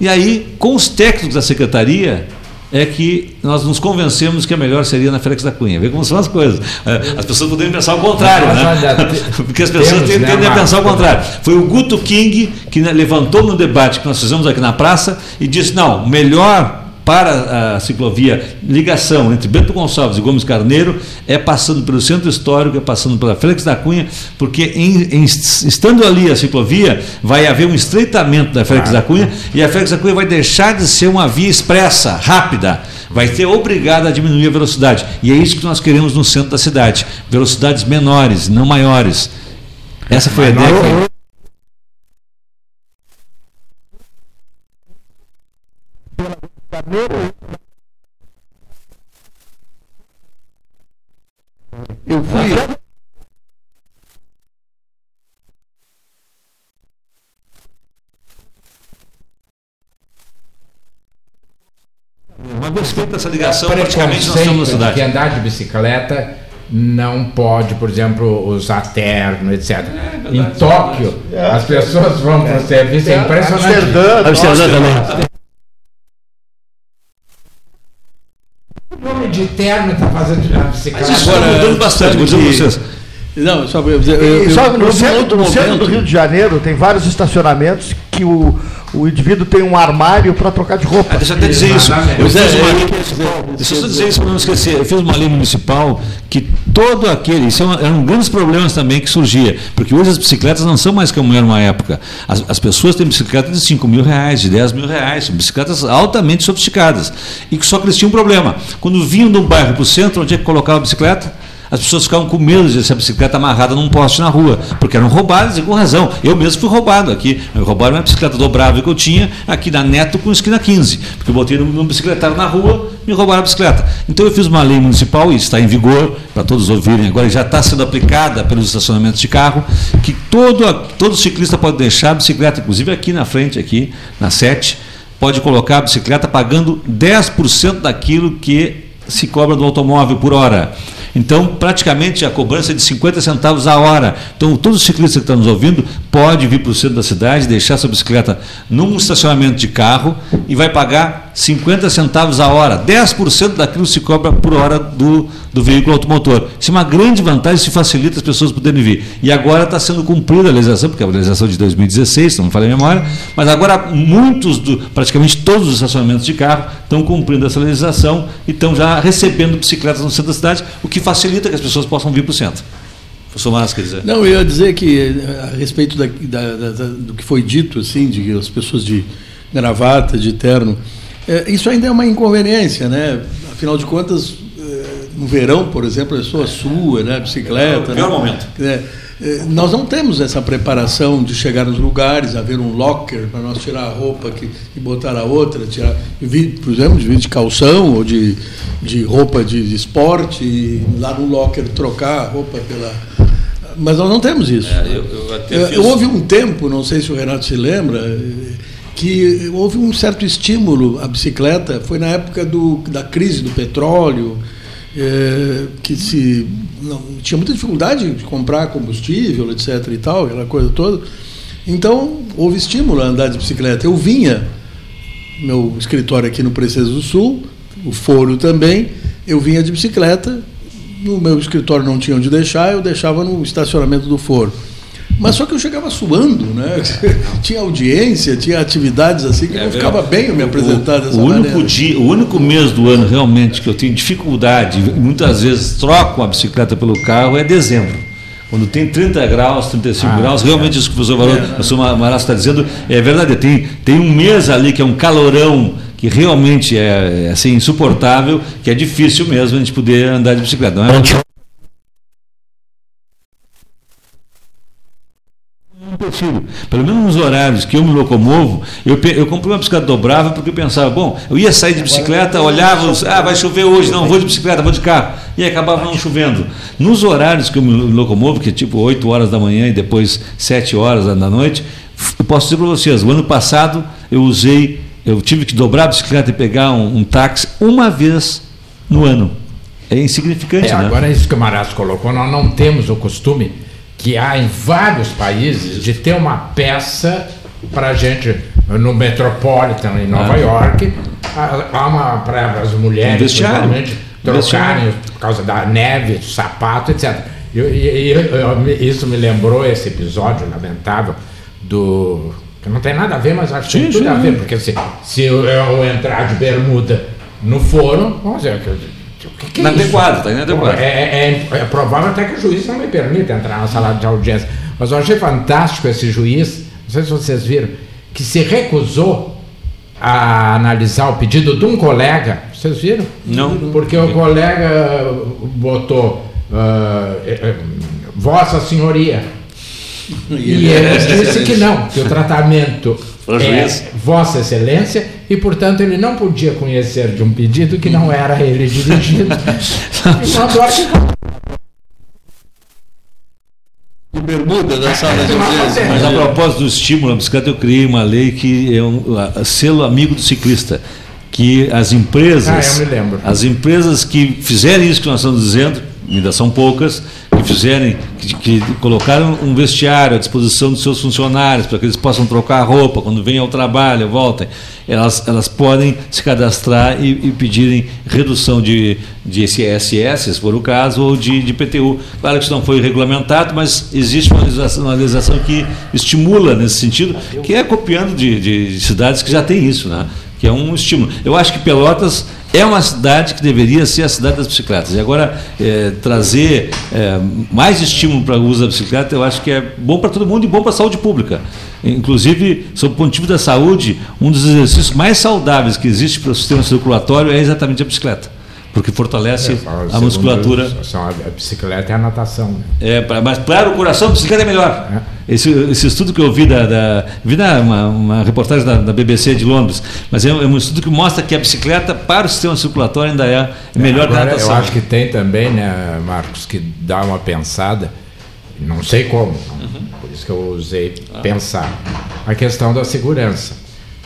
E aí, com os técnicos da secretaria, é que nós nos convencemos que a melhor seria na Félix da Cunha. Vê como são as coisas. É, as pessoas poderiam pensar o contrário, né? (laughs) Porque as pessoas tendem a né, pensar o contrário. Foi o Guto King que né, levantou no debate que nós fizemos aqui na praça e disse: não, melhor para a ciclovia, ligação entre Bento Gonçalves e Gomes Carneiro é passando pelo centro histórico, é passando pela Félix da Cunha, porque em, em, estando ali a ciclovia, vai haver um estreitamento da Félix da Cunha e a Félix da Cunha vai deixar de ser uma via expressa, rápida, vai ser obrigada a diminuir a velocidade. E é isso que nós queremos no centro da cidade: velocidades menores, não maiores. Essa foi a ideia. Carneiro. Eu fui. Uma vez feita essa ligação, praticamente nós estamos na cidade. Que andar de bicicleta não pode, por exemplo, usar terno, etc. É, em Tóquio, é. as pessoas vão para o serviço, é impressionante. Amsterdã, Amsterdã também. Homem de terno está fazendo a bicicleta. Mas agora, está mudando bastante, vou dizer vocês. Não, só, eu, eu, eu, só no, centro, no centro do Rio de Janeiro tem vários estacionamentos que o, o indivíduo tem um armário para trocar de roupa. Ah, deixa eu até dizer isso. Eu fiz uma, deixa eu só dizer isso para não esquecer. Eu fiz uma lei municipal que todo aquele. Isso é eram grandes problemas também que surgia. Porque hoje as bicicletas não são mais como era uma época. As, as pessoas têm bicicletas de 5 mil reais, de 10 mil reais. São bicicletas altamente sofisticadas. E que só que eles tinham um problema. Quando vinham de um bairro para o centro, onde é que colocava a bicicleta? As pessoas ficavam com medo de essa bicicleta amarrada num poste na rua, porque eram roubadas e com razão. Eu mesmo fui roubado aqui. Roubaram uma bicicleta dobrável que eu tinha aqui na Neto com esquina 15, porque eu botei num bicicletário na rua me roubaram a bicicleta. Então eu fiz uma lei municipal, e está em vigor, para todos ouvirem agora, já está sendo aplicada pelos estacionamentos de carro, que todo, todo ciclista pode deixar a bicicleta, inclusive aqui na frente, aqui na 7, pode colocar a bicicleta pagando 10% daquilo que se cobra do automóvel por hora. Então, praticamente a cobrança é de 50 centavos a hora. Então, todo ciclista que está nos ouvindo pode vir para o centro da cidade, deixar sua bicicleta num estacionamento de carro e vai pagar 50 centavos a hora. 10% daquilo se cobra por hora do, do veículo automotor. Isso é uma grande vantagem, se facilita as pessoas poderem vir. E agora está sendo cumprida a legislação, porque é a legislação de 2016, não me falei a memória, mas agora muitos, do, praticamente todos os estacionamentos de carro estão cumprindo essa legislação e estão já recebendo bicicletas no centro da cidade, o que facilita que as pessoas possam vir para o centro. Mas, quer dizer. Não, eu ia dizer que, eh, a respeito da, da, da, do que foi dito, assim, de as pessoas de gravata, de terno, é, isso ainda é uma inconveniência, né? Afinal de contas, no verão, por exemplo, a pessoa sua, né? Bicicleta. É né? momento. É, é, nós não temos essa preparação de chegar nos lugares, haver um locker para nós tirar a roupa que, e botar a outra, tirar, por exemplo, de, de calção ou de, de roupa de, de esporte, e lá no locker trocar a roupa pela mas nós não temos isso. É, eu, eu Eu- fiz- houve um tempo, não sei se o Renato se lembra, eh, que houve um certo estímulo à bicicleta. Foi na época do, da crise do petróleo, eh, que se não, tinha muita dificuldade de comprar combustível, etc. e tal, aquela coisa toda. Então houve estímulo a andar de bicicleta. Eu vinha meu escritório aqui no Princesa do Sul, o foro também, eu vinha de bicicleta, no meu escritório não tinha onde deixar, eu deixava no estacionamento do foro. Mas só que eu chegava suando, né? (laughs) tinha audiência, tinha atividades assim que É, não ficava bem eu me apresentar o, dessa o único maneira. dia, o único mês do ano realmente que eu tenho dificuldade, muitas vezes troco a bicicleta pelo carro, é dezembro. Quando tem 30 graus, 35 Ah, graus, realmente isso que o professor Varão, É. o professor Maraço está dizendo é verdade. Tem, tem um mês ali que é um calorão que realmente é, é, assim, insuportável, que é difícil mesmo a gente poder andar de bicicleta. Não é? Pelo menos nos horários que eu me locomovo, eu, eu comprei uma bicicleta dobrável porque eu pensava, bom, eu ia sair de bicicleta, olhava, ah, vai chover hoje, não, vou de bicicleta, vou de carro. E acabava não chovendo. Nos horários que eu me locomovo, que é tipo 8 horas da manhã e depois 7 horas da noite, eu posso dizer para vocês, o ano passado eu usei, eu tive que dobrar a bicicleta e pegar um, um táxi uma vez no ano. É insignificante, É, né? agora isso que o Marasco colocou, nós não temos o costume que há em vários países de ter uma peça para a gente, no Metropolitan em Nova Ah. York, há uma para as mulheres, vestiário. trocarem por causa da neve, sapato, etc. E- e- e- isso me lembrou esse episódio lamentável do. que não tem nada a ver, mas acho que tem tudo a ver, porque se, se eu, eu entrar de bermuda no foro, vamos dizer, o que, que é? Inadequado, tá inadequado. É, é- é- é provável até que o juiz não me permita entrar na sala de audiência. Mas eu achei fantástico esse juiz, não sei se vocês viram, que se recusou a analisar o pedido de um colega. Vocês viram? Não. Porque o colega botou eh, Vossa Senhoria. (laughs) E ele disse que não, que o tratamento é. Vossa Excelência e, portanto, ele não podia conhecer de um pedido que não era ele dirigido. (laughs) e mandou arquivar. De bermuda da sala de audiência. Mas a propósito do estímulo à bicicleta, eu criei uma lei que é um a- selo amigo do ciclista. Que as empresas. Ah, eu me lembro. As empresas que fizerem isso que nós estamos dizendo, ainda são poucas, fizerem, que, que colocaram um vestiário à disposição dos seus funcionários para que eles possam trocar a roupa quando venham ao trabalho, voltem, elas, elas podem se cadastrar e, e pedirem redução de, de ISS, se for o caso, ou de, de PTU. Claro que isso não foi regulamentado, mas existe uma legislação, uma legislação que estimula nesse sentido, que é copiando de, de cidades que já têm isso, né? que é um estímulo. Eu acho que Pelotas é uma cidade que deveria ser a cidade das bicicletas. E agora, eh, trazer eh, mais estímulo para o uso da bicicleta, eu acho que é bom para todo mundo e bom para a saúde pública. Inclusive, sob o ponto de vista da saúde, um dos exercícios mais saudáveis que existe para o sistema circulatório é exatamente a bicicleta, porque fortalece a musculatura. São a, a bicicleta e a natação. né? É, pra- mas para o coração, a bicicleta é melhor. Esse, esse estudo que eu vi da, da vi na, uma, uma reportagem da, da BBC de Londres, mas é, é um estudo que mostra que a bicicleta para o sistema circulatório ainda é melhor que a Agora, eu natação. acho que tem também, né, Marcos, que dá uma pensada, não sei como, Uhum. por isso que eu usei Ah. pensar, a questão da segurança.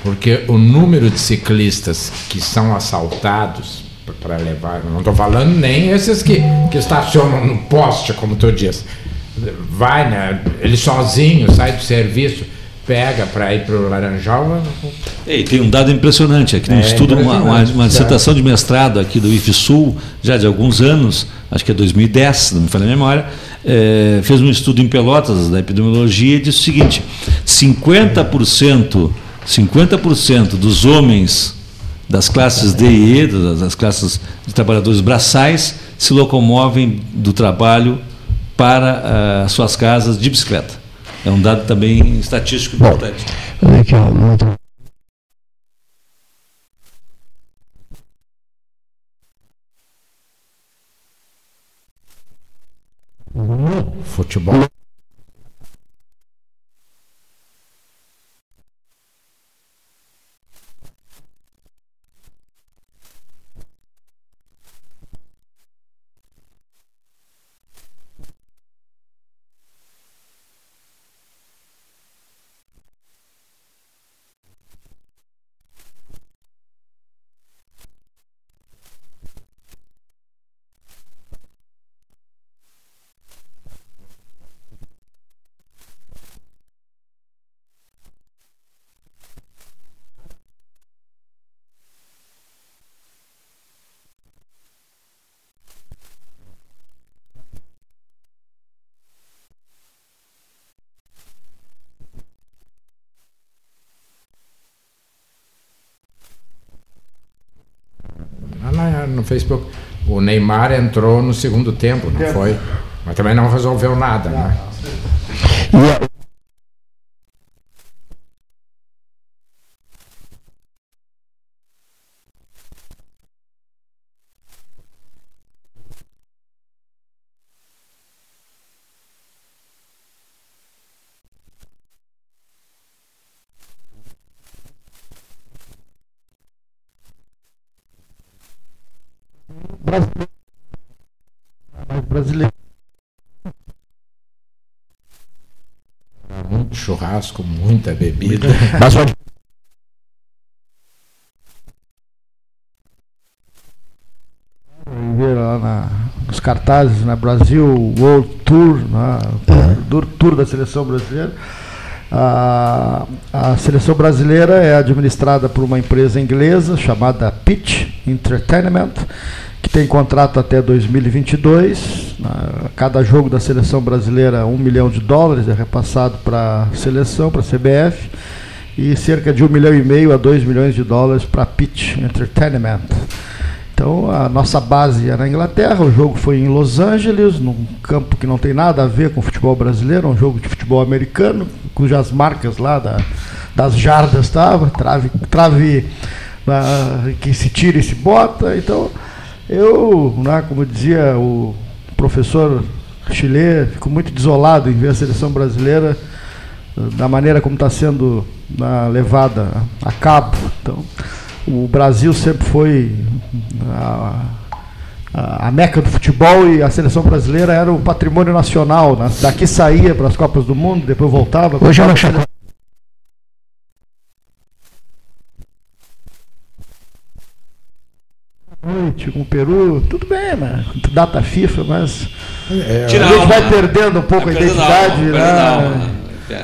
Porque o número de ciclistas que são assaltados para levar, não estou falando nem esses que, que estacionam no poste, como tu diz. Vai, né? Ele sozinho sai do serviço, pega para ir para o Laranjal. E tem um dado impressionante aqui no É, estudo, uma, uma, uma dissertação de mestrado aqui do IFSUL, já de alguns anos, acho que é 2010, se não me falha a memória, eh, fez um estudo em Pelotas da epidemiologia e disse o seguinte: 50%, 50% dos homens das classes D e E, das, classes de trabalhadores braçais, se locomovem do trabalho para ah, suas casas de bicicleta. É um dado também estatístico importante. Olha aqui, ó, no outro- Futebol. Facebook. O Neymar entrou no segundo tempo, não foi? Mas também não resolveu nada, né? brasileiro. Muito churrasco, muita bebida. (laughs) Mas ver lá na, nos cartazes na Brasil World Tour, né, tour, tour da seleção brasileira. A, a seleção brasileira é administrada por uma empresa inglesa chamada Pitch Entertainment que tem contrato até 2022. Cada jogo da seleção brasileira, um milhão de dólares é repassado para a seleção, para a CBF, e cerca de um milhão e meio a dois milhões de dólares para a Pitch Entertainment. Então, a nossa base é na Inglaterra, o jogo foi em Los Angeles, num campo que não tem nada a ver com o futebol brasileiro, um jogo de futebol americano, cujas marcas lá da, das jardas estavam, trave, trave uh, que se tira e se bota. Então, eu, né, como dizia o professor Chile, fico muito desolado em ver a seleção brasileira eh, da maneira como está sendo levada a cabo. Então, o Brasil sempre foi a, a, a, meca do futebol e a seleção brasileira era o patrimônio nacional. Né? Daqui saía para as Copas do Mundo, depois voltava. Hoje ela noite com o Peru, tudo bem, né? Data FIFA, mas é, a gente vai perdendo um pouco a identidade. né?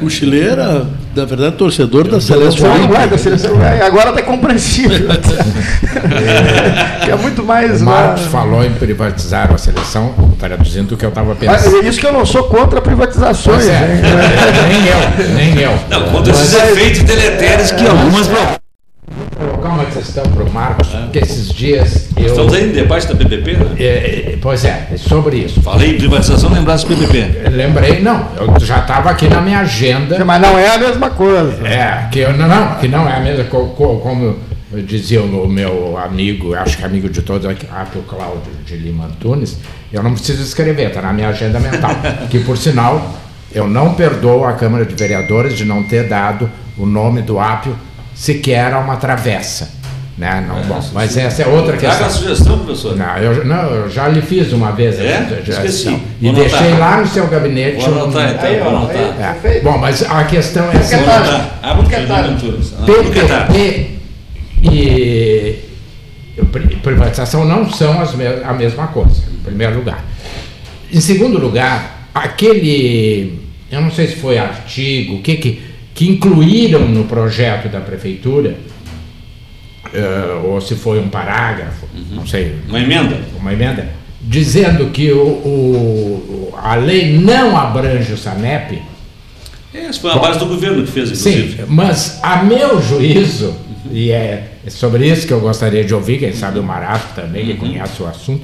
O Chile era, na verdade, torcedor da seleção. Uruguai, da seleção agora está compreensível. (laughs) é. é muito mais. O Marcos né? falou em privatizar a seleção, traduzindo o que eu estava pensando. Mas é isso que eu não sou contra privatizações. É. nem eu, nem eu. Não, contra esses efeitos deletérios que algumas Vou colocar uma questão para o Marcos, é. porque esses dias. Eu, Estamos aí em debate da PPP, né? É, é, pois é, é, sobre isso. Falei em privatização, lembrasse PPP. Lembrei, não, eu já estava aqui na minha agenda. Mas não é a mesma coisa. É, que eu, não, não, que não é a mesma coisa, como dizia o meu amigo, acho que amigo de todos, aqui, o Cláudio de Lima Antunes, eu não preciso escrever, está na minha agenda mental. (laughs) que, por sinal, eu não perdoo a Câmara de Vereadores de não ter dado o nome do Ápio sequer a uma travessa. Né? Não, é, bom, mas essa é outra questão. Traga a sugestão, professor. Não eu, não, eu já lhe fiz uma vez é? a sugestão. E Vou deixei anotar. lá no seu gabinete. Vou anotar, então. Aí, Vou anotar. É. Bom, mas a questão é assim. PPP e privatização não são as me a mesma coisa, em primeiro lugar. Em segundo lugar, aquele. Eu não sei se foi artigo, o que que que incluíram no projeto da prefeitura, uh, ou se foi um parágrafo, uhum. não sei. Uma emenda? Uma emenda, dizendo que o, o a lei não abrange o SANEP. Essa foi a base do governo que fez, inclusive. Sim, mas a meu juízo, e é sobre isso que eu gostaria de ouvir, quem sabe o Marato também, que uhum. conhece o assunto,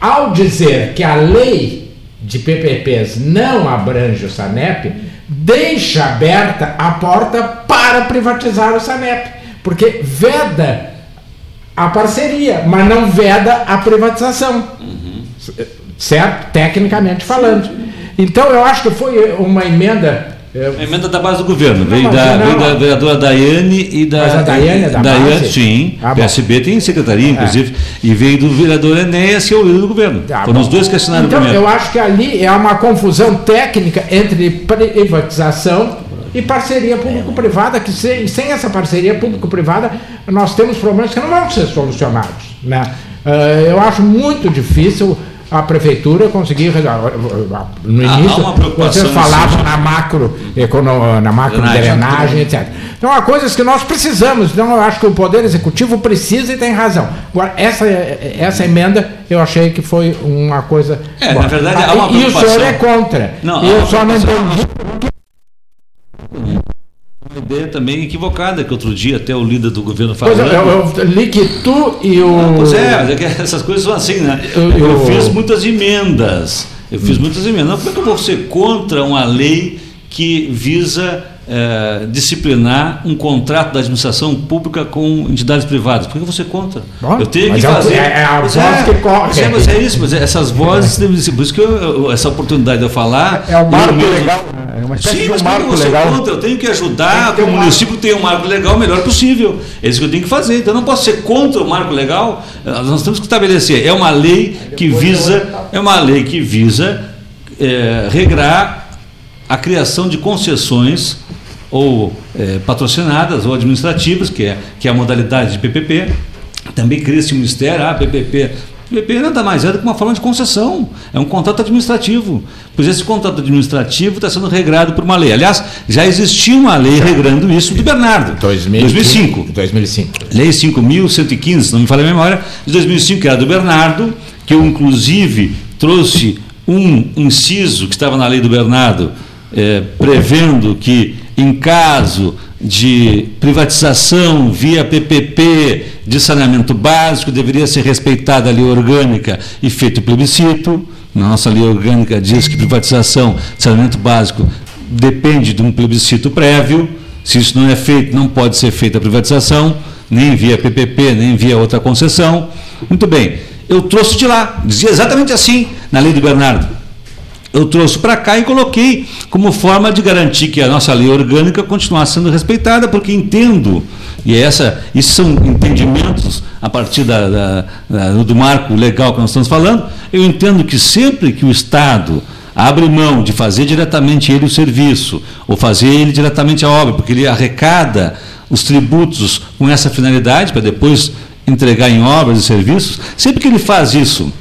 ao dizer que a lei de PPPs não abrange o SANEP, deixa aberta a porta para privatizar o SANEP, porque veda a parceria, mas não veda a privatização. Uhum. Certo? Tecnicamente falando. Então eu acho que foi uma emenda a emenda da base do governo, veio, da, veio da vereadora Daiane e da. Mas a Daiane é da Daiane, base? Sim, ah, PSB tem secretaria, inclusive, é. e veio do vereador Enéas, que é o líder do governo. Ah, Foram bom. os dois que assinaram então, o primeiro. Eu acho que ali é uma confusão técnica entre privatização e parceria público-privada, que sem, sem essa parceria público-privada nós temos problemas que não vão ser solucionados. Né? Uh, eu acho muito difícil a prefeitura conseguir no início vocês falavam na macro na macro drenagem etc. Então há coisas que nós precisamos. Então eu acho que o poder executivo precisa e tem razão. Agora essa essa emenda eu achei que foi uma coisa é, na verdade há uma e o senhor é contra. Não, eu só não entendi ideia também equivocada, que outro dia até o líder do governo falou. Pois é, eu, eu li que tu e o. Ah, pois é, é essas coisas são assim, né? Eu, eu, eu fiz muitas emendas. Eu fiz muitas emendas. Como é que eu vou ser contra uma lei que visa é, disciplinar um contrato da administração pública com entidades privadas. Por que você contra? Bom, eu tenho que é fazer. É, é a voz é, que corre. Mas é, mas é isso, mas é, essas vozes, por isso que eu, essa oportunidade de eu falar. É um marco legal. Né? É uma espécie Sim, de um marco legal. Contra, eu tenho que ajudar que o um município ter um marco legal o melhor possível. É isso que eu tenho que fazer. Então eu não posso ser contra o marco legal. Nós temos que estabelecer. É uma lei que visa. É uma lei que visa é, regrar a criação de concessões ou é, patrocinadas ou administrativas, que é, que é a modalidade de PPP. Também cria esse ministério, ah, PPP. PPP nada mais é do que uma forma de concessão, é um contrato administrativo. Pois esse contrato administrativo está sendo regrado por uma lei. Aliás, já existia uma lei regrando isso do Bernardo. 2005. 2005. Lei 5.115, se não me falha a memória, de 2005, que era do Bernardo, que eu inclusive trouxe um inciso que estava na lei do Bernardo, é, prevendo que em caso de privatização via PPP de saneamento básico, deveria ser respeitada a lei orgânica e feito plebiscito. Na nossa lei orgânica diz que privatização de saneamento básico depende de um plebiscito prévio. Se isso não é feito, não pode ser feita a privatização, nem via PPP, nem via outra concessão. Muito bem, eu trouxe de lá, dizia exatamente assim na lei do Bernardo eu trouxe para cá e coloquei como forma de garantir que a nossa lei orgânica continuasse sendo respeitada, porque entendo, e é essa, isso são entendimentos a partir da, da, da, do marco legal que nós estamos falando, eu entendo que sempre que o Estado abre mão de fazer diretamente ele o serviço, ou fazer ele diretamente a obra, porque ele arrecada os tributos com essa finalidade, para depois entregar em obras e serviços, sempre que ele faz isso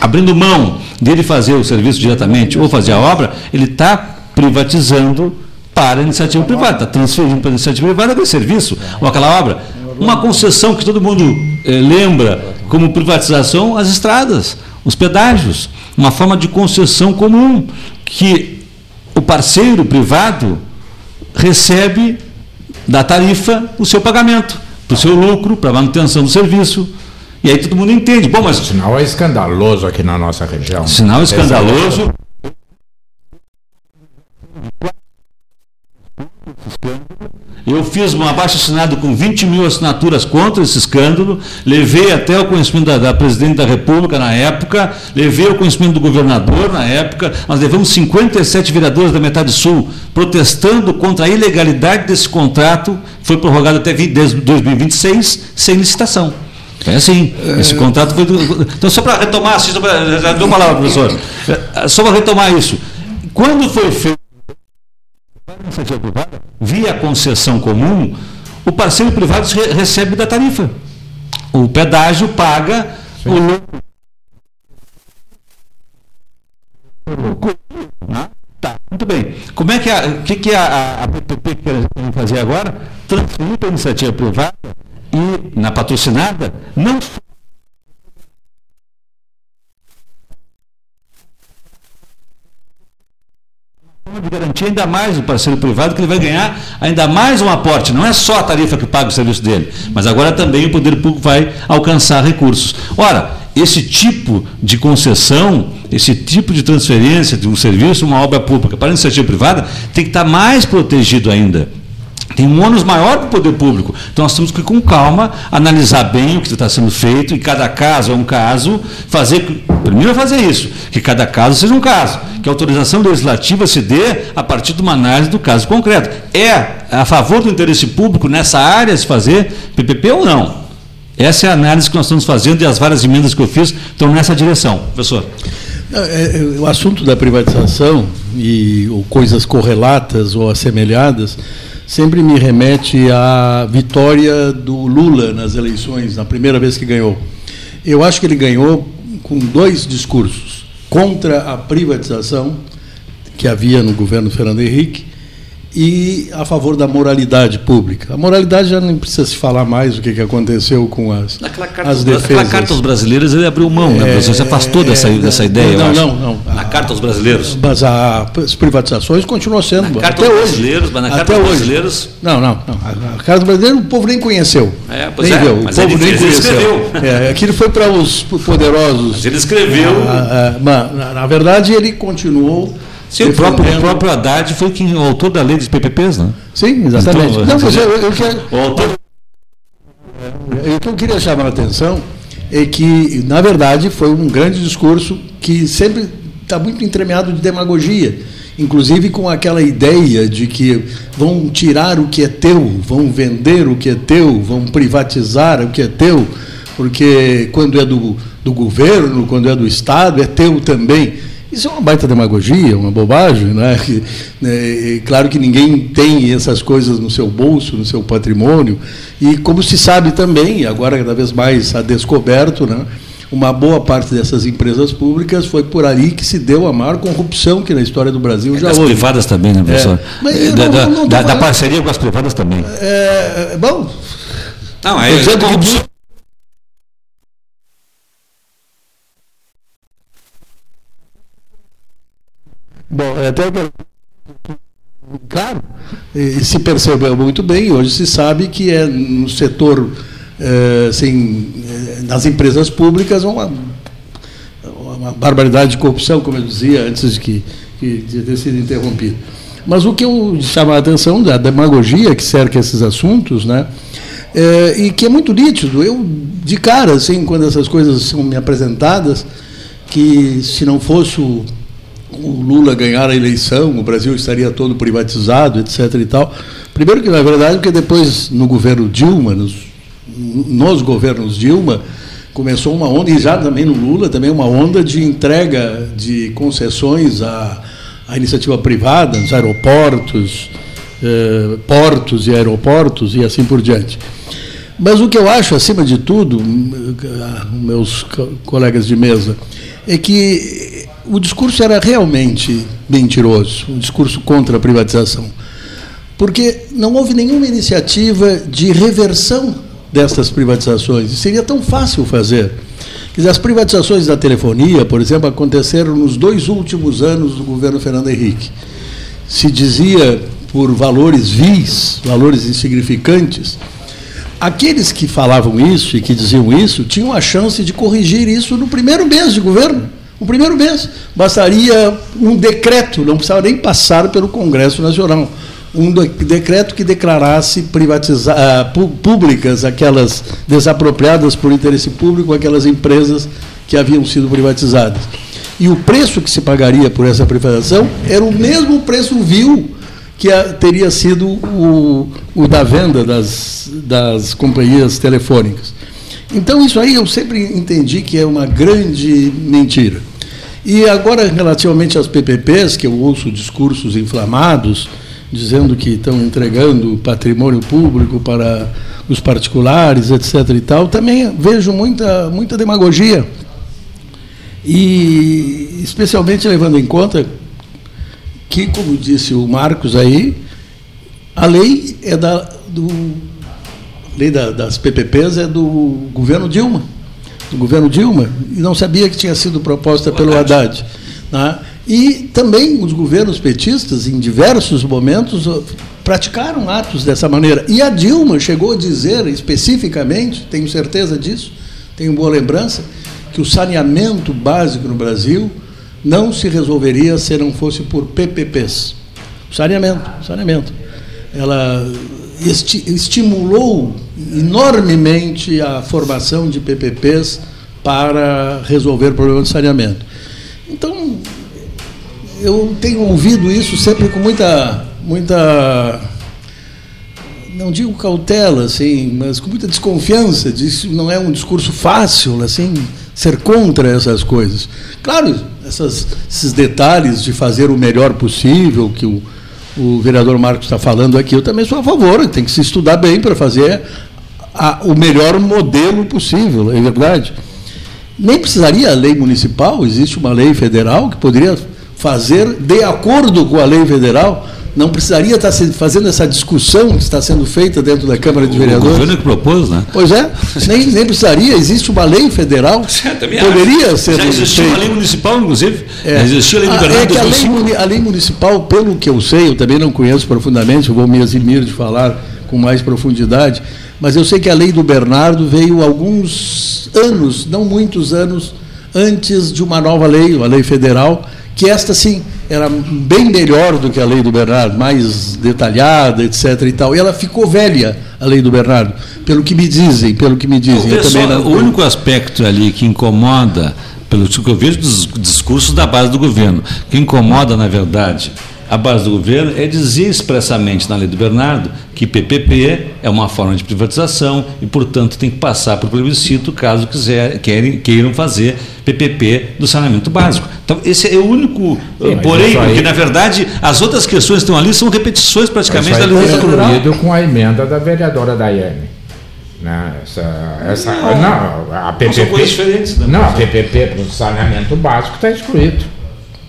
abrindo mão dele fazer o serviço diretamente ou fazer a obra, ele está privatizando para a iniciativa privada, está transferindo para a iniciativa privada aquele serviço ou aquela obra. Uma concessão que todo mundo eh, lembra como privatização, as estradas, os pedágios, uma forma de concessão comum que o parceiro privado recebe da tarifa o seu pagamento, para o seu lucro, para a manutenção do serviço, e aí todo mundo entende. Bom, mas. O sinal é escandaloso aqui na nossa região. Sinal escandaloso. Eu fiz um abaixo assinado com 20 mil assinaturas contra esse escândalo, levei até o conhecimento da, da, presidente da República na época, levei o conhecimento do governador na época, nós levamos 57 vereadores da metade sul protestando contra a ilegalidade desse contrato, foi prorrogado até 2026 sem licitação. É assim, esse contrato foi. Do... Então, só para retomar, assim, só pra... já deu palavra, professor. Só para retomar isso. Quando foi feito via concessão comum, o parceiro privado recebe da tarifa. O pedágio paga Sim. o lucro. Tá, muito bem. Como é que a, que, que a, a PPP quer fazer agora? Transferir para a iniciativa privada e na patrocinada não de garantir ainda mais o parceiro privado, que ele vai ganhar ainda mais um aporte. Não é só a tarifa que paga o serviço dele, mas agora também o poder público vai alcançar recursos. Ora, esse tipo de concessão, esse tipo de transferência de um serviço, uma obra pública para a iniciativa privada, tem que estar mais protegido ainda tem um ônus maior para o poder público. Então nós temos que, com calma, analisar bem o que está sendo feito, e cada caso é um caso, fazer. Primeiro fazer isso, que cada caso seja um caso, que a autorização legislativa se dê a partir de uma análise do caso concreto. É a favor do interesse público nessa área se fazer PPP ou não? Essa é a análise que nós estamos fazendo e as várias emendas que eu fiz estão nessa direção. Professor. É, é, o assunto da privatização e ou coisas correlatas ou assemelhadas sempre me remete à vitória do Lula nas eleições, na primeira vez que ganhou. Eu acho que ele ganhou com dois discursos: contra a privatização que havia no governo Fernando Henrique e a favor da moralidade pública. A moralidade já não precisa se falar mais o que, que aconteceu com as, Naquela carta, as naquela defesas. carta aos brasileiros ele abriu mão, né? É, Você se afastou dessa, é, dessa ideia, não, acho. não, não. Na carta aos brasileiros. Mas a- as privatizações continuam sendo. Na carta até aos hoje. brasileiros, mas na até carta aos hoje. brasileiros. Não, não, não. A, a Carta Brasileira o povo nem conheceu. É, pois nem é, viu. O povo ele nem ele conheceu. escreveu. É, aquilo foi para os poderosos. Mas ele escreveu. Mas, na, na verdade, ele continuou. Sim, o próprio, o próprio Haddad foi quem, o autor da lei dos PPPs, né? Sim, exatamente. Então, não, mas eu, eu quero- O que eu queria chamar a atenção é que, na verdade, foi um grande discurso que sempre está muito entremeado de demagogia, inclusive com aquela ideia de que vão tirar o que é teu, vão vender o que é teu, vão privatizar o que é teu, porque quando é do, do governo, quando é do Estado, é teu também. Isso é uma baita demagogia, uma bobagem, né? Que, né, é claro que ninguém tem essas coisas no seu bolso, no seu patrimônio, e como se sabe também, agora cada vez mais a descoberto, né? Uma boa parte dessas empresas públicas foi por ali que se deu a maior corrupção que na história do Brasil já das houve. privadas também, né, professor? Mas eu da, não- não tô da- da parceria com as privadas também. É, é, bom, Não, é dizendo que- corrupção. Bom, é até claro, se percebeu muito bem, hoje se sabe que é no setor, eh, assim, nas empresas públicas, uma, uma barbaridade de corrupção, como eu dizia antes de, que, que, de ter sido interrompido. Mas o que eu chamo a atenção da demagogia que cerca esses assuntos, né? É, e que é muito nítido. Eu, de cara, assim, quando essas coisas são me apresentadas, que se não fosse o, o Lula ganhar a eleição, o Brasil estaria todo privatizado, etc. e tal. Primeiro que, na verdade, porque depois, no governo Dilma, nos, nos governos Dilma, começou uma onda, e já também no Lula, também uma onda de entrega de concessões à, à iniciativa privada, nos aeroportos, eh, portos e aeroportos e assim por diante. Mas o que eu acho, acima de tudo, meus co- colegas de mesa, é que o discurso era realmente mentiroso, um discurso contra a privatização. Porque não houve nenhuma iniciativa de reversão destas privatizações. Seria tão fácil fazer. As privatizações da telefonia, por exemplo, aconteceram nos dois últimos anos do governo Fernando Henrique. Se dizia por valores vis, valores insignificantes, Aqueles que falavam isso e que diziam isso tinham a chance de corrigir isso no primeiro mês de governo. No primeiro mês. Bastaria um decreto, não precisava nem passar pelo Congresso Nacional. Um de- decreto que declarasse privatizar, ah, públicas aquelas desapropriadas por interesse público, aquelas empresas que haviam sido privatizadas. E o preço que se pagaria por essa privatização era o mesmo preço vil que teria sido o, o da venda das, das companhias telefônicas. Então, isso aí eu sempre entendi que é uma grande mentira. E agora, relativamente às PPPs, que eu ouço discursos inflamados, dizendo que estão entregando patrimônio público para os particulares, etc. e tal, também vejo muita, muita demagogia. E especialmente levando em conta que, como disse o Marcos aí, a lei é da, do, lei da, das PPPs é do governo Dilma, do governo Dilma, e não sabia que tinha sido proposta pelo Haddad. né? E também os governos petistas, em diversos momentos, praticaram atos dessa maneira. E a Dilma chegou a dizer especificamente, tenho certeza disso, tenho boa lembrança, que o saneamento básico no Brasil não se resolveria se não fosse por PPPs. Saneamento, saneamento. Ela esti estimulou enormemente a formação de PPPs para resolver o problema de saneamento. Então, eu tenho ouvido isso sempre com muita, muita, não digo cautela, assim, mas com muita desconfiança. Disso não é um discurso fácil, assim, ser contra essas coisas. Claro, essas, esses detalhes de fazer o melhor possível que o, o vereador Marcos está falando aqui, eu também sou a favor. Tem que se estudar bem para fazer a, o melhor modelo possível, é verdade. Nem precisaria a lei municipal, existe uma lei federal que poderia fazer de acordo com a lei federal. Não precisaria estar fazendo essa discussão que está sendo feita dentro da Câmara de Vereadores? O governo que propôs, né? Pois é, nem, nem precisaria. Existe uma lei federal. (laughs) Poderia acho. ser. Já existia uma lei municipal, inclusive. É. Existia a lei de ah, é que a lei, a lei municipal, pelo que eu sei, eu também não conheço profundamente, vou me eximir de falar com mais profundidade, mas eu sei que a lei do Bernardo veio alguns anos, não muitos anos, antes de uma nova lei, uma lei federal, que esta sim era bem melhor do que a lei do Bernardo, mais detalhada, etc. e tal. E ela ficou velha, a lei do Bernardo, pelo que me dizem, pelo que me dizem. Eu também não... O único aspecto ali que incomoda, pelo que eu vejo dos discursos da base do governo, que incomoda, na verdade, a base do governo é dizer expressamente na lei do Bernardo que PPP é uma forma de privatização e, portanto, tem que passar por plebiscito caso quiser, querem, queiram fazer PPP do saneamento básico. Então, esse é o único Sim, porém, aí... porque, na verdade, as outras questões que estão ali são repetições praticamente da lei federal. com a emenda da vereadora Daiane. Né? Essa, essa, não, não, a PPP. Né? Não, a PPP para o saneamento básico está excluído.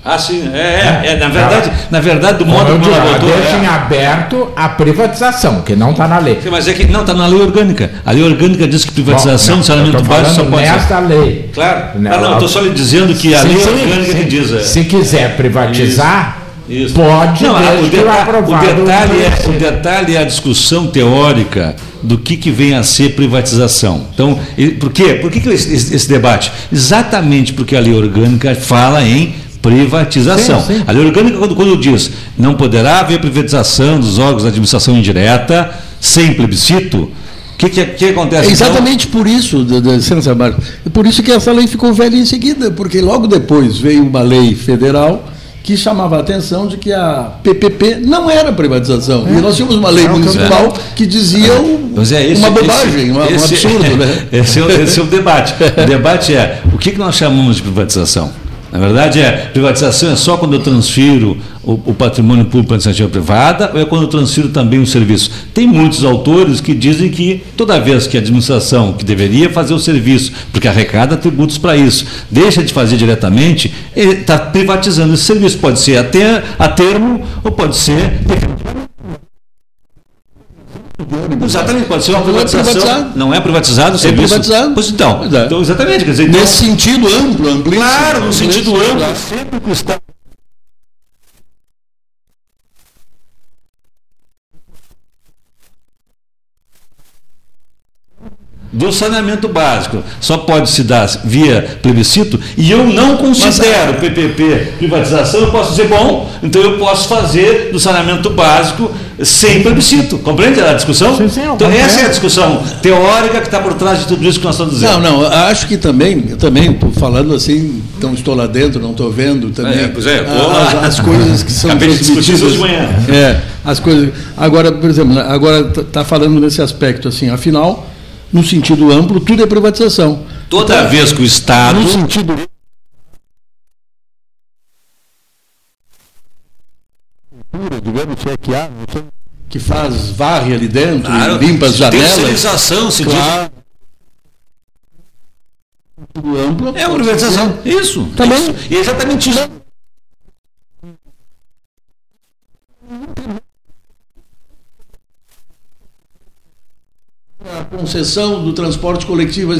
Ah, sim. É, é, é, na verdade, na verdade, do modo como ela votou. Deixa em é. aberto a privatização, que não está na lei. Sim, mas é que não está na lei orgânica. A lei orgânica diz que privatização Bom, não, do saneamento básico só pode nesta lei. Claro. Não, ah, não, estou só lhe dizendo que a sim, lei sim, orgânica que diz. É. Se quiser privatizar. Isso. Isso. Pode, não, o, deta o, detalhe é, o detalhe é a discussão teórica do que, que vem a ser privatização. Então, por quê? Por que, que esse, esse debate? Exatamente porque a lei orgânica fala em privatização. Sim, sim. A lei orgânica, quando, quando diz não poderá haver privatização dos órgãos da administração indireta sem plebiscito, o que, que, que, acontece? É exatamente então? por isso, licença, Marcos, é por isso que essa lei ficou velha em seguida, porque logo depois veio uma lei federal que chamava a atenção de que a PPP não era privatização. É. E nós tínhamos uma lei é, municipal que dizia é, esse, uma bobagem, esse, um absurdo. Né? (laughs) Esse, é, esse é o debate. O debate é o que, que nós chamamos de privatização? Na verdade, é privatização é só quando eu transfiro o, o patrimônio público para a iniciativa privada ou é quando eu transfiro também o serviço? Tem muitos autores que dizem que toda vez que a administração, que deveria fazer o serviço, porque arrecada tributos para isso, deixa de fazer diretamente, está privatizando esse serviço. Pode ser até a termo ou pode ser Exatamente, pode ser uma privatização. Não é privatizado o é serviço? É privatizado. Pois então. É. então exatamente. Quer dizer, então, Nesse sentido amplo, amplo. Claro, no sentido amplo, sempre custa. Do saneamento básico só pode se dar via plebiscito e eu não considero Mas, PPP privatização, eu posso dizer, bom, então eu posso fazer do saneamento básico sem plebiscito. Compreende a discussão? Sim, sim, então, essa é a discussão teórica que está por trás de tudo isso que nós estamos dizendo. Não, não, acho que também, eu também estou falando assim, então estou lá dentro, não estou vendo também. É, pois é, as, as, coisas que são Acabei transmitidas. hoje de manhã. É, as coisas. Agora, por exemplo, agora está falando nesse aspecto assim, afinal, no sentido amplo, tudo é privatização. Toda então, vez que o Estado. No sentido digamos, é que há, que faz, varre ali dentro, claro, limpa as janelas. Terceirização, se claro. diz. Amplo, é uma privatização. Isso. Também. Isso. E exatamente isso. A concessão do transporte coletivo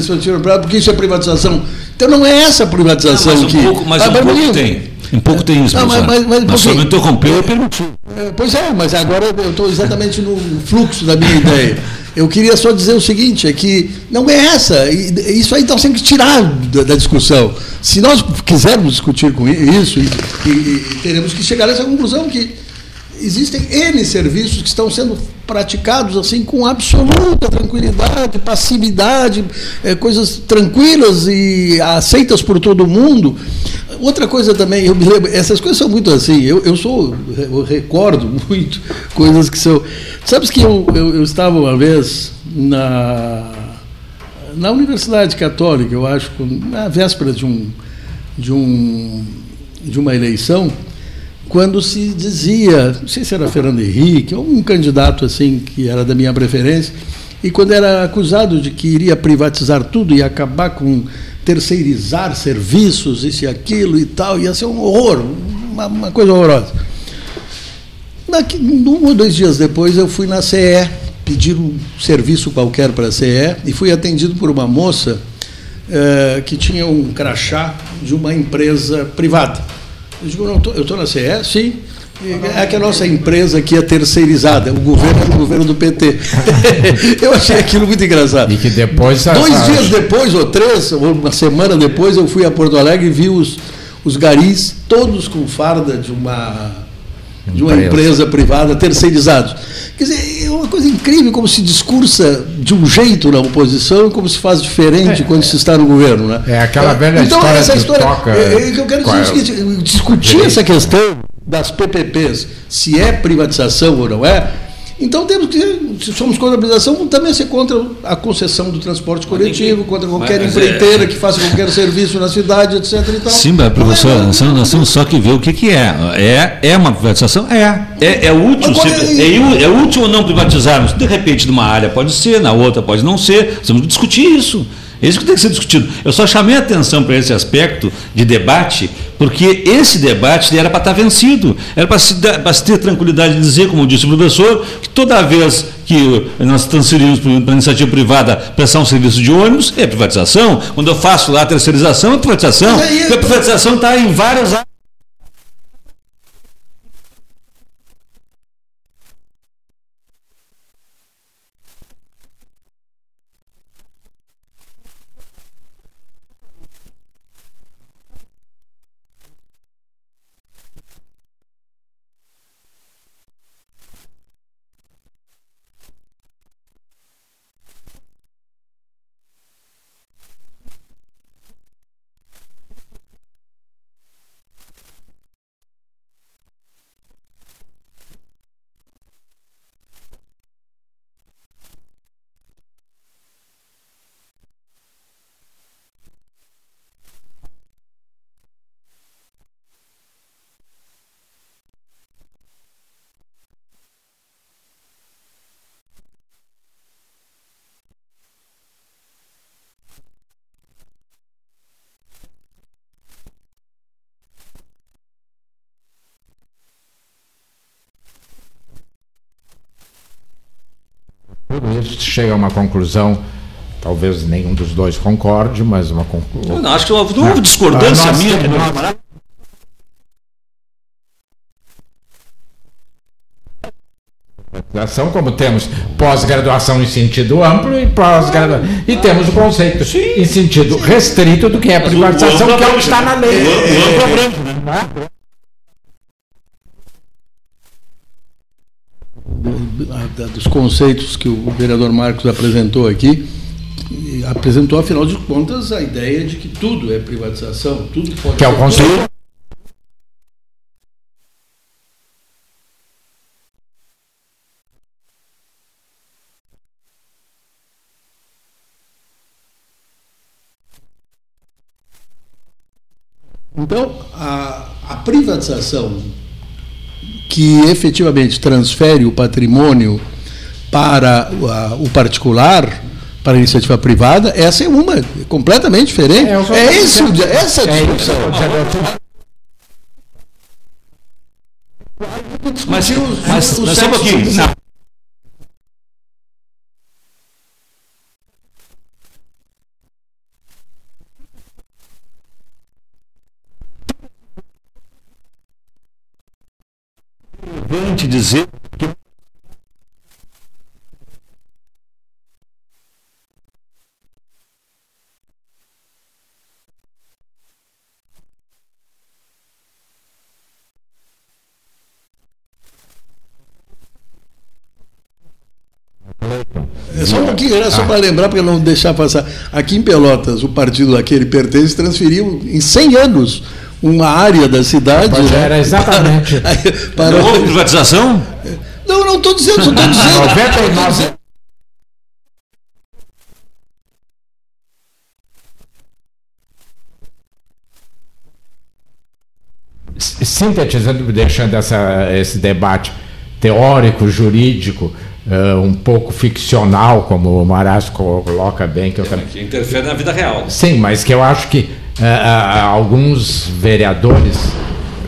porque isso é privatização. Então não é essa privatização não, mas um que. Pouco, mas ah, um pouco tem. Um pouco tem isso, não, mas, mas, mas, mas só me interrompeu e permitiu. É, pois é, mas agora eu estou exatamente no fluxo da minha ideia. Eu queria só dizer o seguinte, é que não é essa, isso aí está sendo tirado da, da, discussão. Se nós quisermos discutir com isso, e, e, e teremos que chegar a essa conclusão que existem N serviços que estão sendo praticados assim com absoluta tranquilidade, passividade, é, coisas tranquilas e aceitas por todo mundo. Outra coisa também, eu me lembro, essas coisas são muito assim, eu, eu sou, eu recordo (laughs) muito coisas que são. Sabes que eu, eu, eu estava uma vez na, na Universidade Católica, eu acho, na véspera de um, de um de uma eleição, quando se dizia, não sei se era Fernando Henrique, ou um candidato assim que era da minha preferência, e quando era acusado de que iria privatizar tudo e acabar com terceirizar serviços, isso e aquilo e tal, ia ser um horror, uma, uma coisa horrorosa. Daqui, um ou dois dias depois eu fui na CE, pedir um serviço qualquer para a CE e fui atendido por uma moça eh, que tinha um crachá de uma empresa privada. Eu digo, não, eu estou na CE? Sim. É que a nossa empresa aqui é terceirizada, o governo é o governo do PT. (laughs) eu achei aquilo muito engraçado. E que depois. Dois dias depois, ou três, ou uma semana depois, eu fui a Porto Alegre e vi os, os garis todos com farda de uma, de uma empresa. empresa privada, terceirizados. Quer dizer, é uma coisa incrível como se discursa de um jeito na oposição e como se faz diferente é, quando se está no governo. Né? É aquela velha então, história essa história, toca. É, é, eu quero dizer é o seguinte, discutir essa questão das PPPs, se é privatização ou não é, então temos que, se somos contra a privatização, também ser contra a concessão do transporte coletivo, contra qualquer mas, empreiteira é... que faça qualquer (laughs) serviço na cidade, etc. E Sim, mas professor, é, nós, nós temos só que ver o que, que é. é. É uma privatização? É. É, é útil, se, é, é, útil ou não privatizarmos? De repente, numa área pode ser, na outra pode não ser. Temos que discutir isso. É isso que tem que ser discutido. Eu só chamei a atenção para esse aspecto de debate, porque esse debate era para estar vencido. Era para se, para se ter tranquilidade de dizer, como disse o professor, que toda vez que nós transferimos para a iniciativa privada prestar um serviço de ônibus, é privatização. Quando eu faço lá a terceirização, é privatização. Porque a privatização está em várias áreas. Chega a uma conclusão, talvez nenhum dos dois concorde, mas uma conclusão. Não, acho que não houve, houve discordância minha. Graduação, como temos pós-graduação em sentido amplo e pós-graduação. E temos o conceito Sim. em sentido restrito do que é privatização, que é o que está na lei. O amplo é branco, né? Dos conceitos que o vereador Marcos apresentou aqui, apresentou, afinal de contas, a ideia de que tudo é privatização, tudo pode Que é o conceito. Então, a, a privatização que efetivamente transfere o patrimônio para o particular, para a iniciativa privada, essa é uma completamente diferente. É, é esse, essa é discussão. Mas, mas, mas, mas só um pouquinho. importante dizer que só um pouquinho, era só ah. para lembrar, para não deixar passar. Aqui em Pelotas, o partido a que ele pertence transferiu em 100 anos uma área da cidade. Né? era exatamente. (laughs) para... Não houve privatização? Não, não estou dizendo, estou (laughs) dizendo. 99. Sintetizando, deixando essa, esse debate teórico, jurídico, uh, um pouco ficcional, como o Marasco coloca bem. Que, eu... que interfere na vida real. Sim, mas que eu acho que uh, uh, alguns vereadores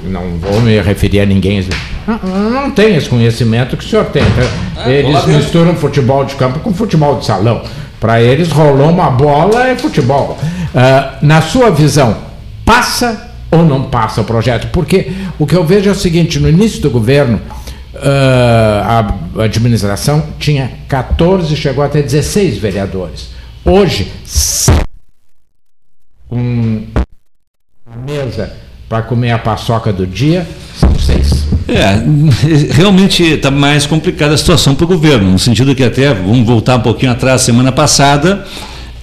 não vou me referir a ninguém. Não, não tem esse conhecimento que o senhor tem. Tá? É, eles misturam futebol de campo com futebol de salão. Para eles, rolou uma bola é futebol. Uh, na sua visão, passa ou não passa o projeto? Porque o que eu vejo é o seguinte: no início do governo, uh, a administração tinha 14, chegou até 16 vereadores. Hoje, um mesa para comer a paçoca do dia, são seis. É, (laughs) realmente está mais complicada a situação para o governo, no sentido que até, vamos voltar um pouquinho atrás, semana passada,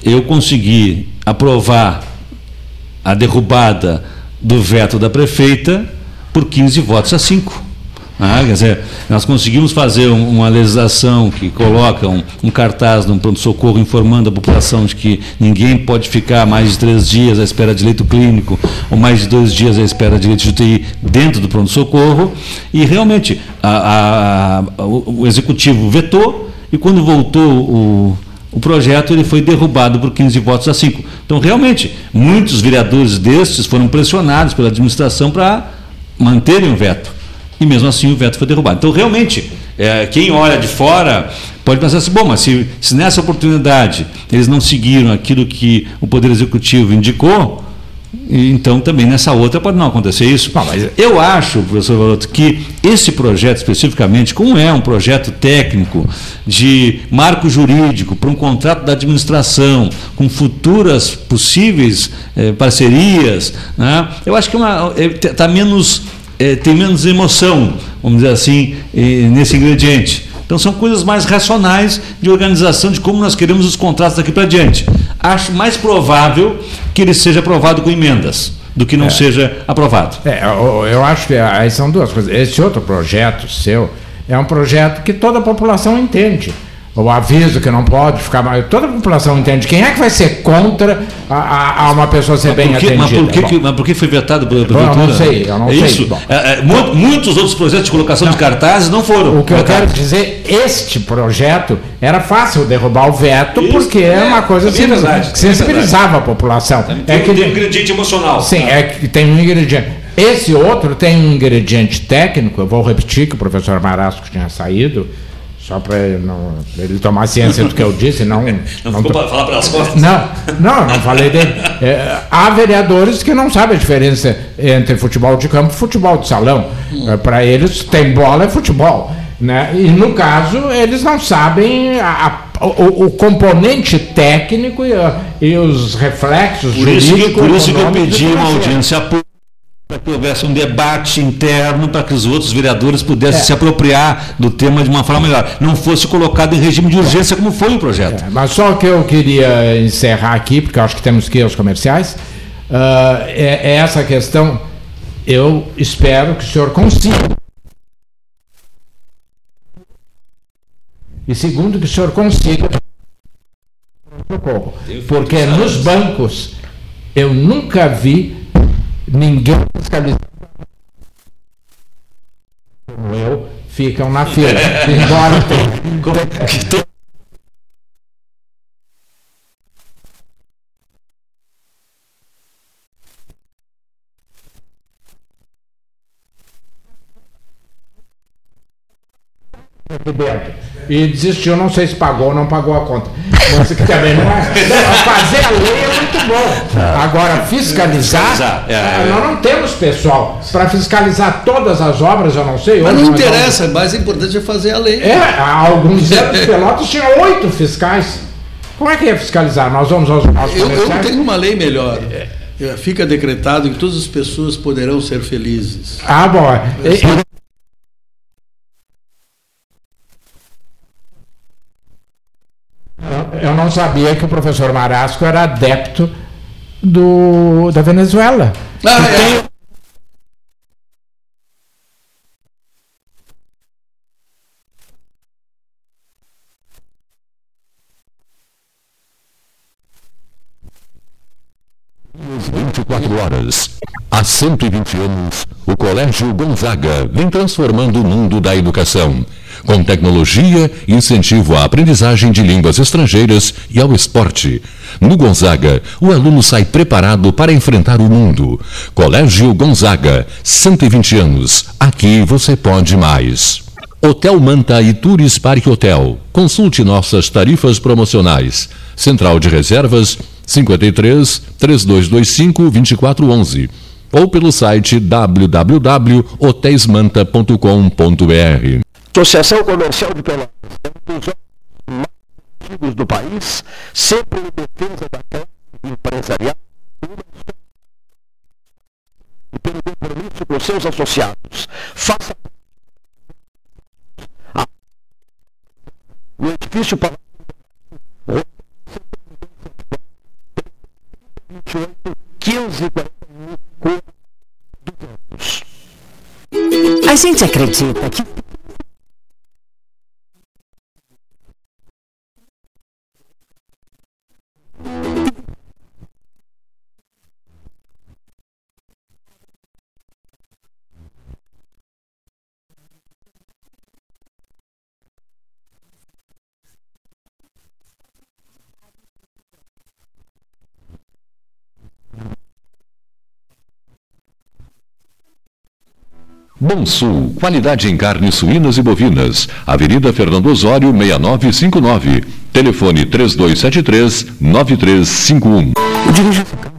eu consegui aprovar a derrubada do veto da prefeita por 15 votos a 5. Ah, quer dizer, nós conseguimos fazer uma legislação que coloca um, um cartaz no pronto-socorro informando a população de que ninguém pode ficar mais de três dias à espera de leito clínico ou mais de dois dias à espera de leito de UTI dentro do pronto-socorro. E realmente a, a, o, o executivo vetou e quando voltou o, o projeto ele foi derrubado por 15 votos a 5. Então, realmente, muitos vereadores destes foram pressionados pela administração para manterem o veto e mesmo assim o veto foi derrubado. Então, realmente, é, quem olha de fora pode pensar assim: bom, mas se, se nessa oportunidade eles não seguiram aquilo que o Poder Executivo indicou, então também nessa outra pode não acontecer isso. Não, mas eu acho, professor Varoto, que esse projeto especificamente, como é um projeto técnico de marco jurídico para um contrato da administração, com futuras possíveis eh, parcerias, né, eu acho que está é, tá menos é, tem menos emoção, vamos dizer assim, nesse ingrediente. Então são coisas mais racionais de organização de como nós queremos os contratos daqui para diante. Acho mais provável que ele seja aprovado com emendas do que não é. seja aprovado. É, eu, eu acho que aí são duas coisas. Esse outro projeto seu é um projeto que toda a população entende o aviso que não pode ficar mais. Toda a população entende. Quem é que vai ser contra a, a, uma pessoa ser mas bem atendida? Mas por, que, mas por que foi vetado pela prefeitura? Eu não sei, eu não é sei. Isso. É, é, muitos outros projetos de colocação não. de cartazes não foram. O que eu quero dizer, este projeto era fácil derrubar o veto, isso. porque é, uma coisa verdade, que sensibilizava a população. Tem, é que, tem um ingrediente emocional. Sim, é que tem um ingrediente. Esse outro tem um ingrediente técnico, eu vou repetir que o professor Marasco tinha saído só para ele, ele tomar ciência do que eu disse, não. (laughs) Não, não ficou falar pelas costas? Não, não, não falei dele. É, há vereadores que não sabem a diferença entre futebol de campo e futebol de salão. É, para eles, tem bola é futebol. Né? E no caso, eles não sabem a, a, o, o, componente técnico e, e os reflexos por jurídicos. Isso que, por isso que eu pedi uma audiência pública para que houvesse um debate interno para que os outros vereadores pudessem é. se apropriar do tema de uma forma melhor. Não fosse colocado em regime de urgência como foi o projeto. É, mas só que eu queria encerrar aqui, porque acho que temos que ir aos comerciais, uh, é, é essa questão. Eu espero que o senhor consiga. E segundo, que o senhor consiga. Porque nos bancos eu nunca vi ninguém fiscalizando como eu ficam na fila. (laughs) Embora tenha. dentro. E desistiu, não sei se pagou ou não pagou a conta. Mas que também não é. Fazer a lei é muito bom. Agora, fiscalizar, é, é, nós não temos pessoal. Para fiscalizar todas as obras, eu não sei. Mas não interessa, o mais importante é fazer a lei. É, há alguns anos Pelotas tinha oito fiscais. Como é que ia fiscalizar? Nós vamos aos, aos eu, eu tenho uma lei melhor. É, fica decretado que todas as pessoas poderão ser felizes. Ah, bom. E, eu não sabia que o professor Marasco era adepto do, da Venezuela. Ah, é. 24 horas. Há 120 anos, o Colégio Gonzaga vem transformando o mundo da educação. Com tecnologia incentivo à aprendizagem de línguas estrangeiras e ao esporte. No Gonzaga, o aluno sai preparado para enfrentar o mundo. Colégio Gonzaga, 120 anos. Aqui você pode mais. Hotel Manta e Tours Parque Hotel. Consulte nossas tarifas promocionais. Central de Reservas 53 3225 2411 ou pelo site www.hoteismanta.com.br. Associação Comercial de Pelotas, um dos mais antigos do país, sempre em defesa da classe empresarial e pelo compromisso com seus associados. Faça o edifício para 28, 15 A gente acredita que Bom Sul, qualidade em carnes suínas e bovinas. Avenida Fernando Osório, 6959. Telefone 3273-9351.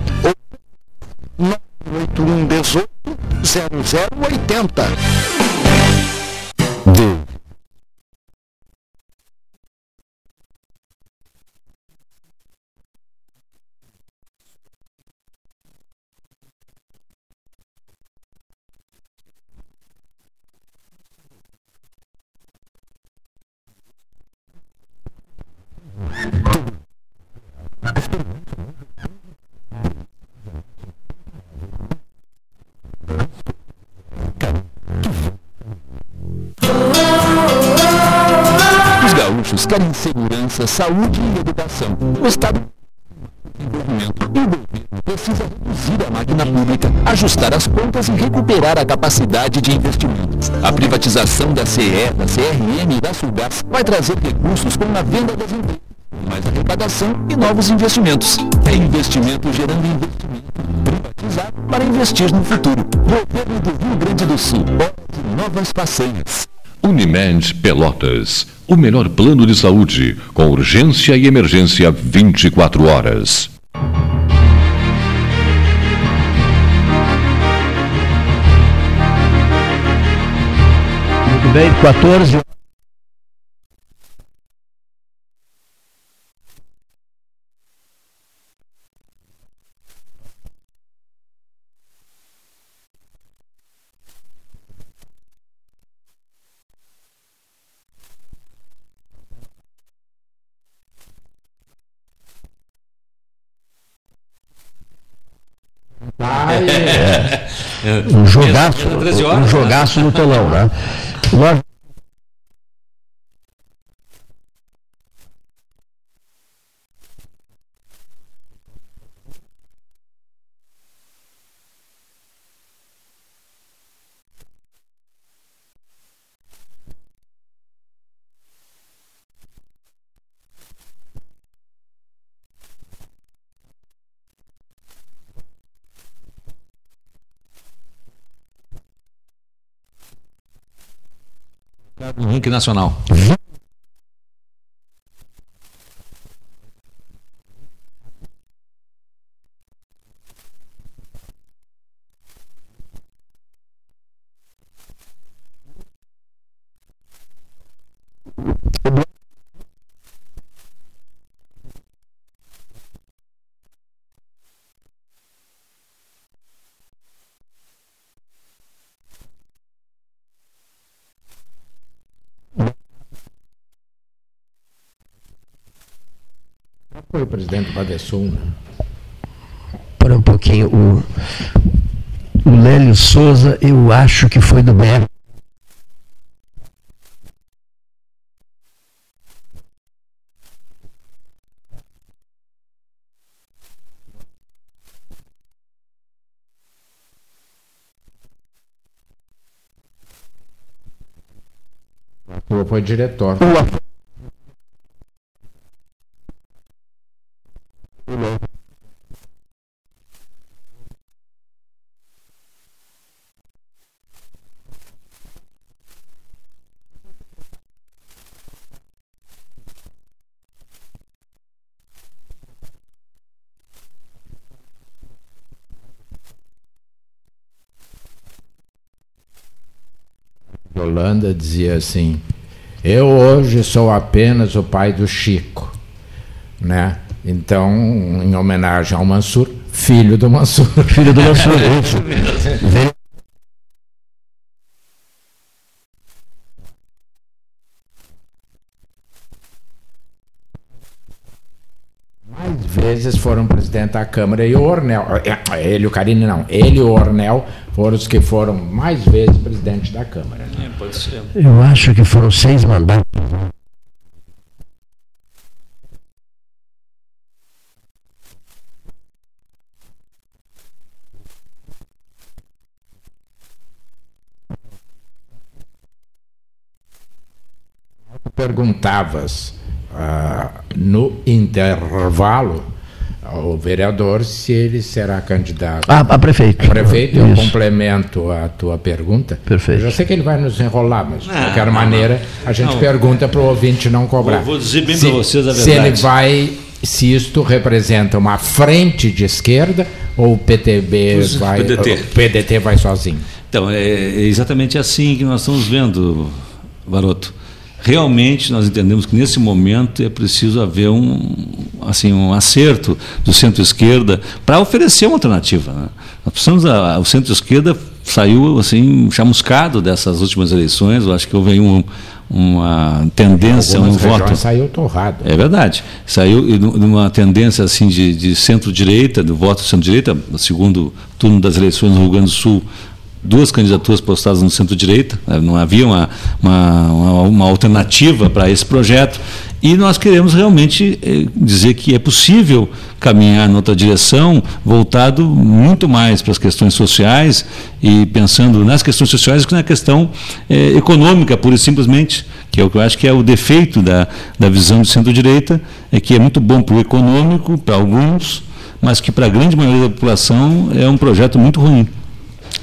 ou 981 18 0080. Os gaúchos querem segurança, saúde e educação. O Estado desenvolvimento e governo precisa reduzir a máquina pública, ajustar as contas e recuperar a capacidade de investimentos. A privatização da CE, da CRM e da Sulgás vai trazer recursos com a venda das empresas, mais arrecadação e novos investimentos. É investimento gerando investimento. Privatizar para investir no futuro. Governo do Rio Grande do Sul. Novas façanhas. Unimed Pelotas. O melhor plano de saúde, com urgência e emergência 24 horas. Muito bem, 14. Um jogaço, Era 13 horas, um né? jogaço no telão, né? Nós- No ranking nacional. Foi o Badesul, né? Para um pouquinho, o, o Lélio Souza, eu acho que foi do BR. Foi diretor. Holanda dizia assim: Eu hoje sou apenas o pai do Chico, né? Então, em homenagem ao Mansur, filho do Mansur. Filho do Mansur, (laughs) isso. Menezes foram presidente da Câmara e o Ornel, é, é, ele, o Carini não, ele e o Ornel foram os que foram mais vezes presidente da Câmara. Né? É, pode ser. Eu acho que foram seis mandatos. Perguntavas. Ah, no intervalo ao vereador se ele será candidato a, a prefeito. a prefeito. Eu Isso. complemento a tua pergunta. Perfeito. Eu já sei que ele vai nos enrolar, mas de Não, qualquer não, maneira a gente Não. pergunta para o ouvinte não cobrar. Vou- vou dizer bem pra vocês a Se ele verdade. vai, se isto representa uma frente de esquerda ou o PTB Os- vai, PDT. o PDT vai sozinho. Então, é, é exatamente assim que nós estamos vendo, Varoto. Realmente nós entendemos que nesse momento é preciso haver um, assim, um acerto do centro-esquerda para oferecer uma alternativa. né? Nós precisamos, a- o centro-esquerda saiu assim chamuscado dessas últimas eleições, eu acho que houve um, uma tendência, um voto. saiu torrado. É verdade. Saiu numa tendência assim de, de centro-direita, do voto centro-direita, no segundo turno das eleições no Rio Grande do Sul, duas candidaturas postadas no centro-direita, né? não havia uma, uma, uma, alternativa para esse projeto. E nós queremos realmente eh, dizer que é possível caminhar em outra direção, voltado muito mais para as questões sociais e pensando nas questões sociais que na questão eh, econômica, pura e simplesmente, que é o que eu acho que é o defeito da, da visão de centro-direita, é que é muito bom para o econômico, para alguns, mas que para a grande maioria da população é um projeto muito ruim.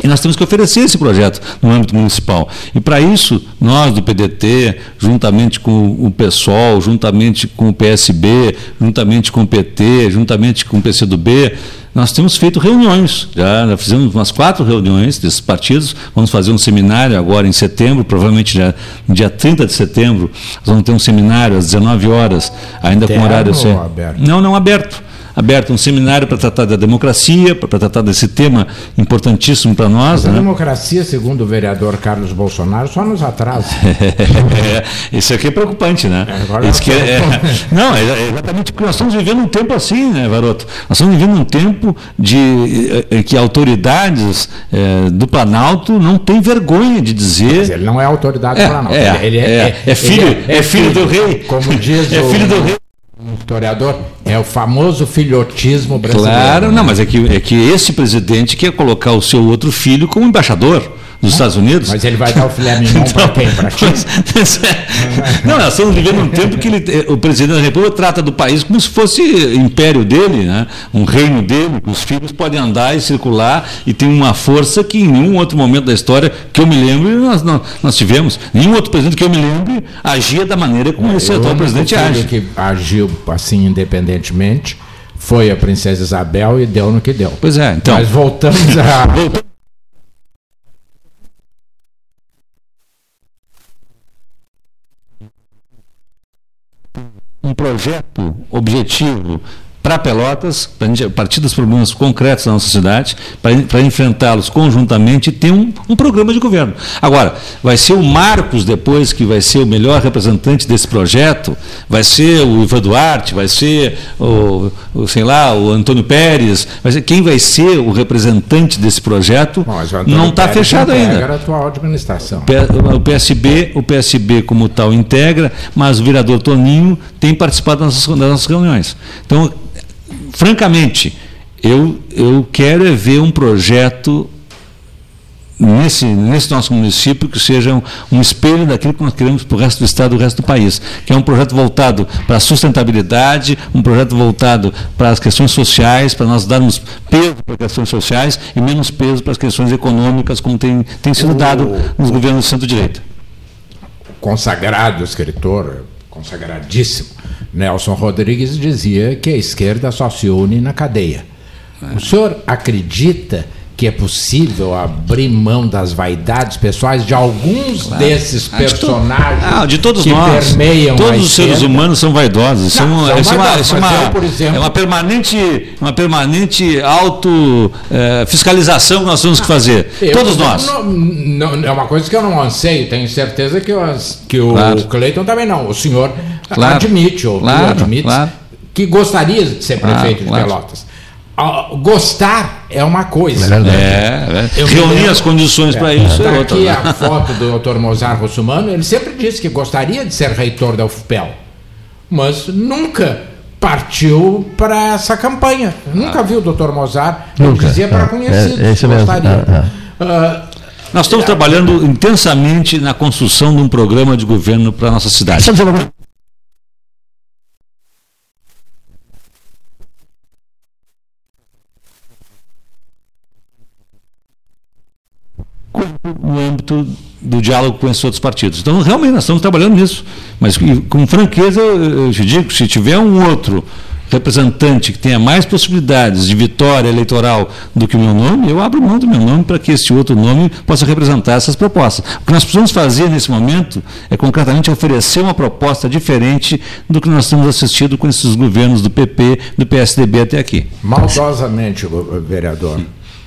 E nós temos que oferecer esse projeto no âmbito municipal. E para isso, nós do PDT, juntamente com o PSOL, juntamente com o PSB, juntamente com o PT, juntamente com o PCdoB, nós temos feito reuniões. Já, já fizemos umas quatro reuniões desses partidos. Vamos fazer um seminário agora em setembro, provavelmente já no dia 30 de setembro. Nós vamos ter um seminário às 19 horas, ainda Interno com horário. ou aberto? Não, não aberto. Aberto um seminário para tratar da democracia, para tratar desse tema importantíssimo para nós. Mas a Né? democracia, segundo o vereador Carlos Bolsonaro, só nos atrasa. (laughs) Isso aqui é preocupante, né? Agora Isso que é- nós é- não, é é exatamente porque nós estamos vivendo um tempo assim, né, Varoto? Nós estamos vivendo um tempo de que autoridades eh, do Planalto não têm vergonha de Mas dizer. ele não é autoridade É, para não. é, ele, é, é filho- é filho do rei. Como diz É o filho do rei. Um historiador, é o famoso filhotismo brasileiro. Claro, não, mas é que, é que esse presidente quer colocar o seu outro filho como embaixador dos Estados Unidos. Mas ele vai dar o filé mignon (laughs) para quem? Para? Mas- (laughs) Não, nós estamos vivendo um tempo que ele, o presidente da República trata do país como se fosse império dele, né? um reino dele, os filhos podem andar e circular e tem uma força que em nenhum outro momento da história que eu me lembre nós, nós, nós tivemos. Nenhum outro presidente que eu me lembre agia da maneira como esse atual presidente age. que agiu assim independentemente foi a princesa Isabel e deu no que deu. Pois é, então. Mas voltamos a (laughs) um projeto objetivo para Pelotas, para a partir dos problemas concretos da nossa cidade, para enfrentá-los conjuntamente e ter um, um programa de governo. Agora, vai ser o Marcos depois que vai ser o melhor representante desse projeto, vai ser o Ivan Duarte, vai ser o, o, sei lá, o Antônio Pérez, vai ser quem vai ser o representante desse projeto Bom, não está fechado ainda. a atual administração. O PSB, o PSB como tal integra, mas o vereador Toninho tem participado das nossas, das nossas reuniões. Então, francamente, eu, eu quero é ver um projeto nesse, nesse nosso município que seja um, um espelho daquilo que nós queremos para o resto do estado e o resto do país, que é um projeto voltado para a sustentabilidade, um projeto voltado para as questões sociais, para nós darmos peso para as questões sociais e menos peso para as questões econômicas, como tem, tem sido dado nos governos do centro-direita. consagrado escritor, consagradíssimo, Nelson Rodrigues dizia que a esquerda só se une na cadeia. O senhor acredita que é possível abrir mão das vaidades pessoais de alguns desses Ah, personagens Ah, de todos que nós. permeiam Todos os seres humanos são vaidosos. Não, é, uma, são é uma- é uma- eu, por exemplo- é uma permanente, uma permanente auto eh, fiscalização que nós temos que fazer. Eu todos não- nós. não- não- é uma coisa que eu não anseio, tenho certeza que, as- que o Claro. Cleiton também não. O senhor Claro. admite, ou Claro, admite, claro. que gostaria de ser Claro, prefeito de claro. Pelotas. Ah, gostar é uma coisa. É verdade. É, é. Reunir as condições para isso Está é outra. aqui a foto do Dr. Mozart Russumano, ele sempre disse que gostaria de ser reitor da UFPEL, mas nunca partiu para essa campanha. Nunca viu o Dr. Mozart, Nunca, dizia para é, conhecidos é, é isso que mesmo, gostaria. é, é. Ah, Nós estamos trabalhando intensamente na construção de um programa de governo para a nossa cidade. No âmbito do diálogo com esses outros partidos. Então, realmente, nós estamos trabalhando nisso. Mas, com franqueza, eu te digo, se tiver um outro representante que tenha mais possibilidades de vitória eleitoral do que o meu nome, eu abro mão do meu nome para que esse outro nome possa representar essas propostas. O que nós precisamos fazer nesse momento é concretamente oferecer uma proposta diferente do que nós temos assistido com esses governos do PP, do PSDB até aqui. Maldosamente, vereador.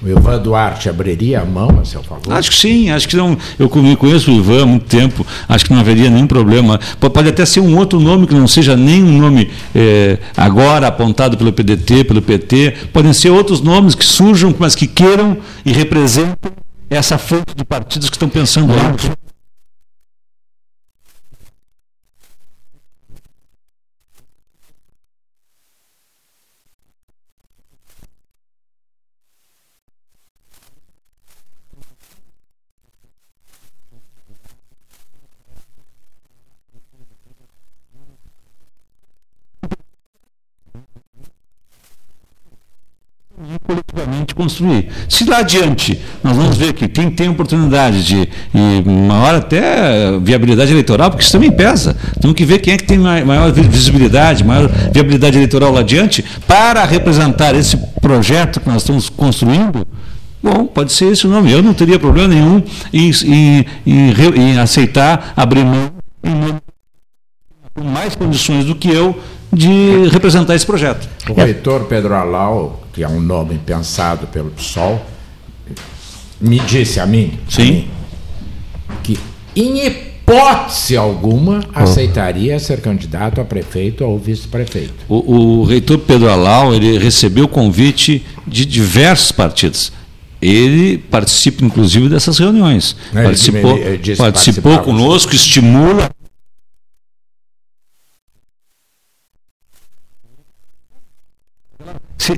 O Ivan Duarte abriria a mão a seu favor? Acho que sim, acho que não. Eu conheço o Ivan há muito tempo, acho que não haveria nenhum problema. Pode até ser um outro nome que não seja nem um nome é, agora apontado pelo PDT, pelo PT. Podem ser outros nomes que surjam, mas que queiram e representem essa fonte de partidos que estão pensando lá. Coletivamente construir. Se lá adiante nós vamos ver que quem tem oportunidade de, e maior até viabilidade eleitoral, porque isso também pesa, temos que ver quem é que tem maior visibilidade, maior viabilidade eleitoral lá adiante, para representar esse projeto que nós estamos construindo. Bom, pode ser esse o nome. Eu não teria problema nenhum em, em, em, em aceitar abrir mão com mais condições do que eu de representar esse projeto. O reitor Pedro Alau, que é um nome pensado pelo PSOL, me disse a mim, Sim. A mim que em hipótese alguma aceitaria ser candidato a prefeito ou vice-prefeito. O, o, reitor Pedro Alau ele recebeu convite de diversos partidos. Ele participa, inclusive, dessas reuniões. Ele participou, participou conosco, estimula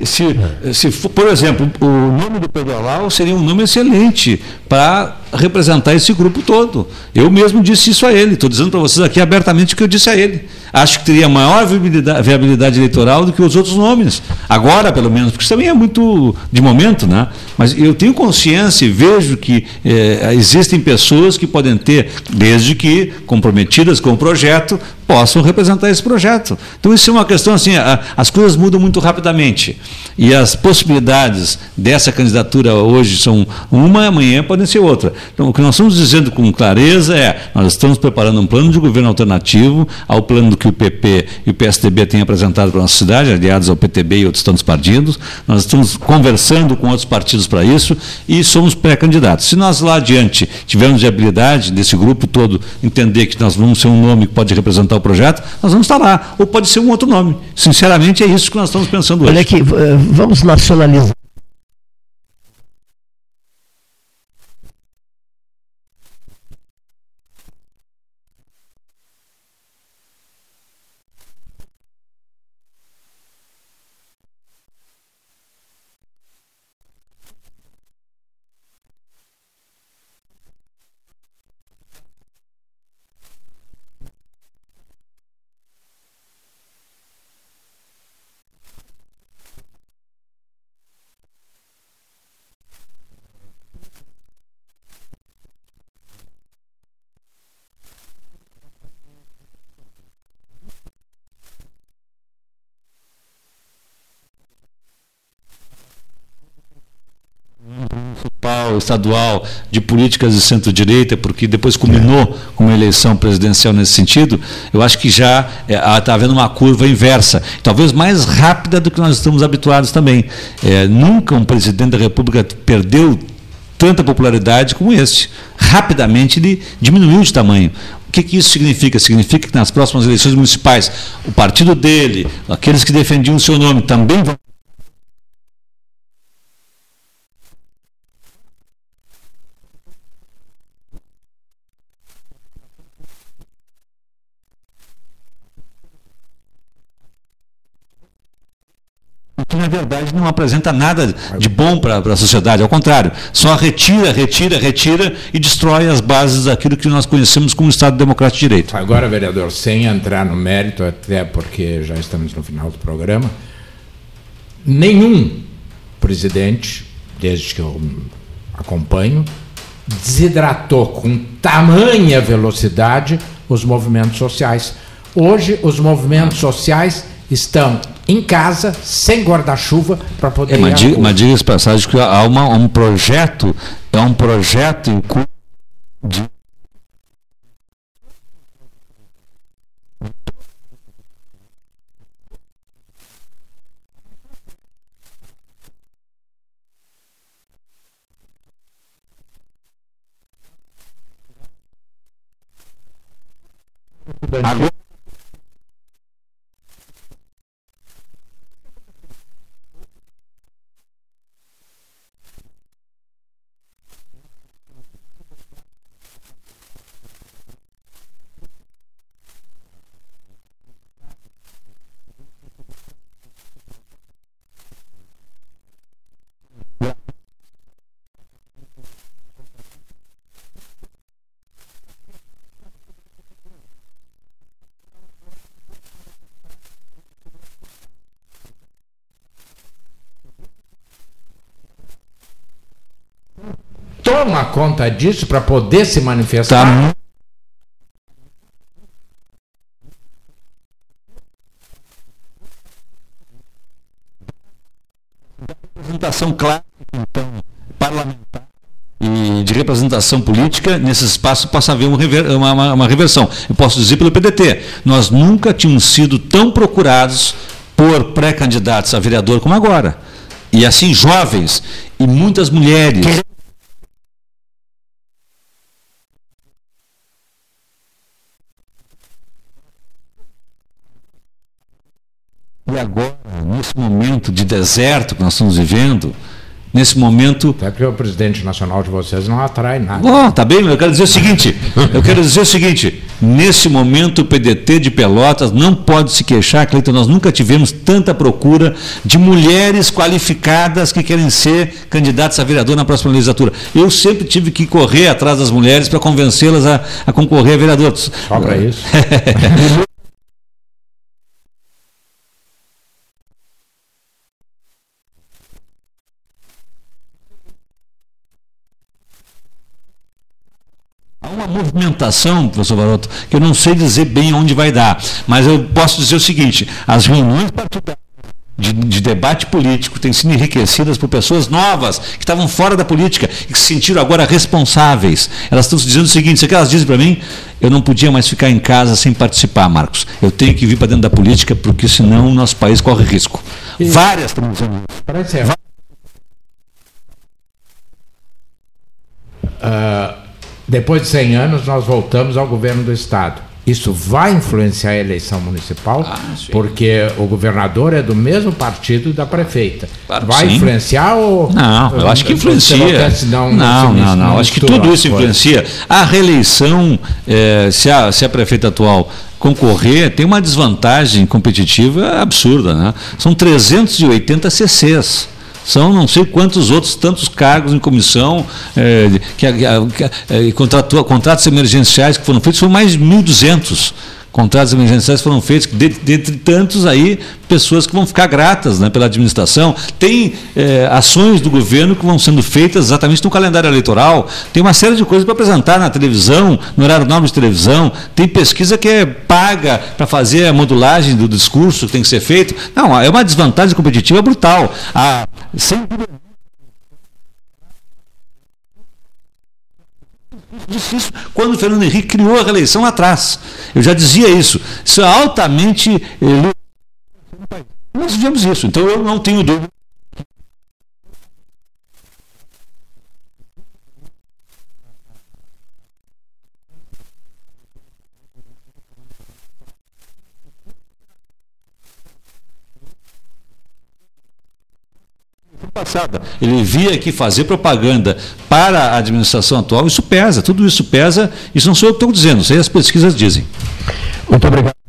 Se, se, se por exemplo, o nome do Pedro Alau seria um nome excelente para representar esse grupo todo. Eu mesmo disse isso a ele, estou dizendo para vocês aqui abertamente o que eu disse a ele. Acho que teria maior viabilidade, viabilidade, eleitoral do que os outros nomes. Agora, pelo menos, porque isso também é muito de momento, né? Mas eu tenho consciência e vejo que é, existem pessoas que podem ter, desde que comprometidas com o projeto, possam representar esse projeto. Então isso é uma questão assim, a, as coisas mudam muito rapidamente e as possibilidades dessa candidatura hoje são uma, amanhã podem ser outra. Então o que nós estamos dizendo com clareza é, nós estamos preparando um plano de governo alternativo ao plano que o PP e o PSDB têm apresentado para a nossa cidade, aliados ao PTB e outros tantos partidos. Nós estamos conversando com outros partidos para isso e somos pré-candidatos. Se nós lá adiante tivermos viabilidade desse grupo todo entender que nós vamos ser um nome que pode representar o projeto, nós vamos estar lá. Ou pode ser um outro nome. Sinceramente, é isso que nós estamos pensando hoje. Olha aqui, eh, vamos nacionalizar. municipal, estadual, de políticas de centro-direita, porque depois culminou com uma eleição presidencial nesse sentido, eu acho que já está é, havendo uma curva inversa, talvez mais rápida do que nós estamos habituados também. É, nunca um presidente da República perdeu tanta popularidade como este. Rapidamente ele diminuiu de tamanho. O que, que isso significa? Significa que nas próximas eleições municipais, o partido dele, aqueles que defendiam o seu nome, também vão na verdade, não apresenta nada de bom para a sociedade, ao contrário, só retira, retira, retira e destrói as bases daquilo que nós conhecemos como Estado Democrático de Direito. Agora, vereador, sem entrar no mérito, até porque já estamos no final do programa, nenhum presidente, desde que eu acompanho, desidratou com tamanha velocidade os movimentos sociais. Hoje, os movimentos sociais estão em casa, sem guarda-chuva, para poder. É, mas, diga, mas diga essa passagem que há uma, um projeto, é um projeto em curso de Agora, conta disso para poder se manifestar. Tá. Representação clássica, então, parlamentar e de representação política, nesse espaço possa haver uma, uma, uma reversão. Eu posso dizer pelo PDT, nós nunca tínhamos sido tão procurados por pré-candidatos a vereador como agora. E assim, jovens e muitas mulheres. E agora, nesse momento de deserto que nós estamos vivendo, nesse momento. Até porque o presidente nacional de vocês não atrai nada. Oh, tá bem, eu quero dizer o seguinte: eu quero dizer o seguinte, nesse momento o PDT de Pelotas não pode se queixar, Cleiton, nós nunca tivemos tanta procura de mulheres qualificadas que querem ser candidatas a vereador na próxima legislatura. Eu sempre tive que correr atrás das mulheres para convencê-las a, a, concorrer a vereador. Só para isso. (laughs) uma movimentação, professor Varoto, que eu não sei dizer bem onde vai dar, mas eu posso dizer o seguinte: as reuniões partidárias de, de, debate político têm sido enriquecidas por pessoas novas que estavam fora da política e que se sentiram agora responsáveis. Elas estão se dizendo o seguinte: isso que elas dizem para mim, eu não podia mais ficar em casa sem participar, Marcos. Eu tenho que vir para dentro da política porque senão o nosso país corre risco. E... Várias estão isso. Uh, depois de 100 anos, nós voltamos ao governo do Estado. Isso vai influenciar a eleição municipal, ah, porque o governador é do mesmo partido da prefeita. Claro, vai sim. influenciar ou. Não, eu acho que influencia. Não, não, não, não, Acho que tudo isso influencia. A reeleição, é, se, a, se a prefeita atual concorrer, tem uma desvantagem competitiva absurda. Né? São 380 CCs. São não sei quantos outros tantos cargos em comissão, é, que, que, que, contratos emergenciais que foram feitos, foram mais de 1.200 contratos emergenciais foram feitos, dentre tantos aí, pessoas que vão ficar gratas né, pela administração. Tem é, ações do governo que vão sendo feitas exatamente no calendário eleitoral. Tem uma série de coisas para apresentar na televisão, no horário nobre de televisão. Tem pesquisa que é paga para fazer a modulagem do discurso que tem que ser feito. Não, é uma desvantagem competitiva brutal. Ah, sem quando o Fernando Henrique criou a reeleição atrás. Eu já dizia isso. Isso é altamente. Eh, nós vivemos isso, então eu não tenho dúvida. Passada. Ele via que fazer propaganda para a administração atual, isso pesa, tudo isso pesa, isso não sou eu que estou dizendo, isso aí as pesquisas dizem. Muito obrigado.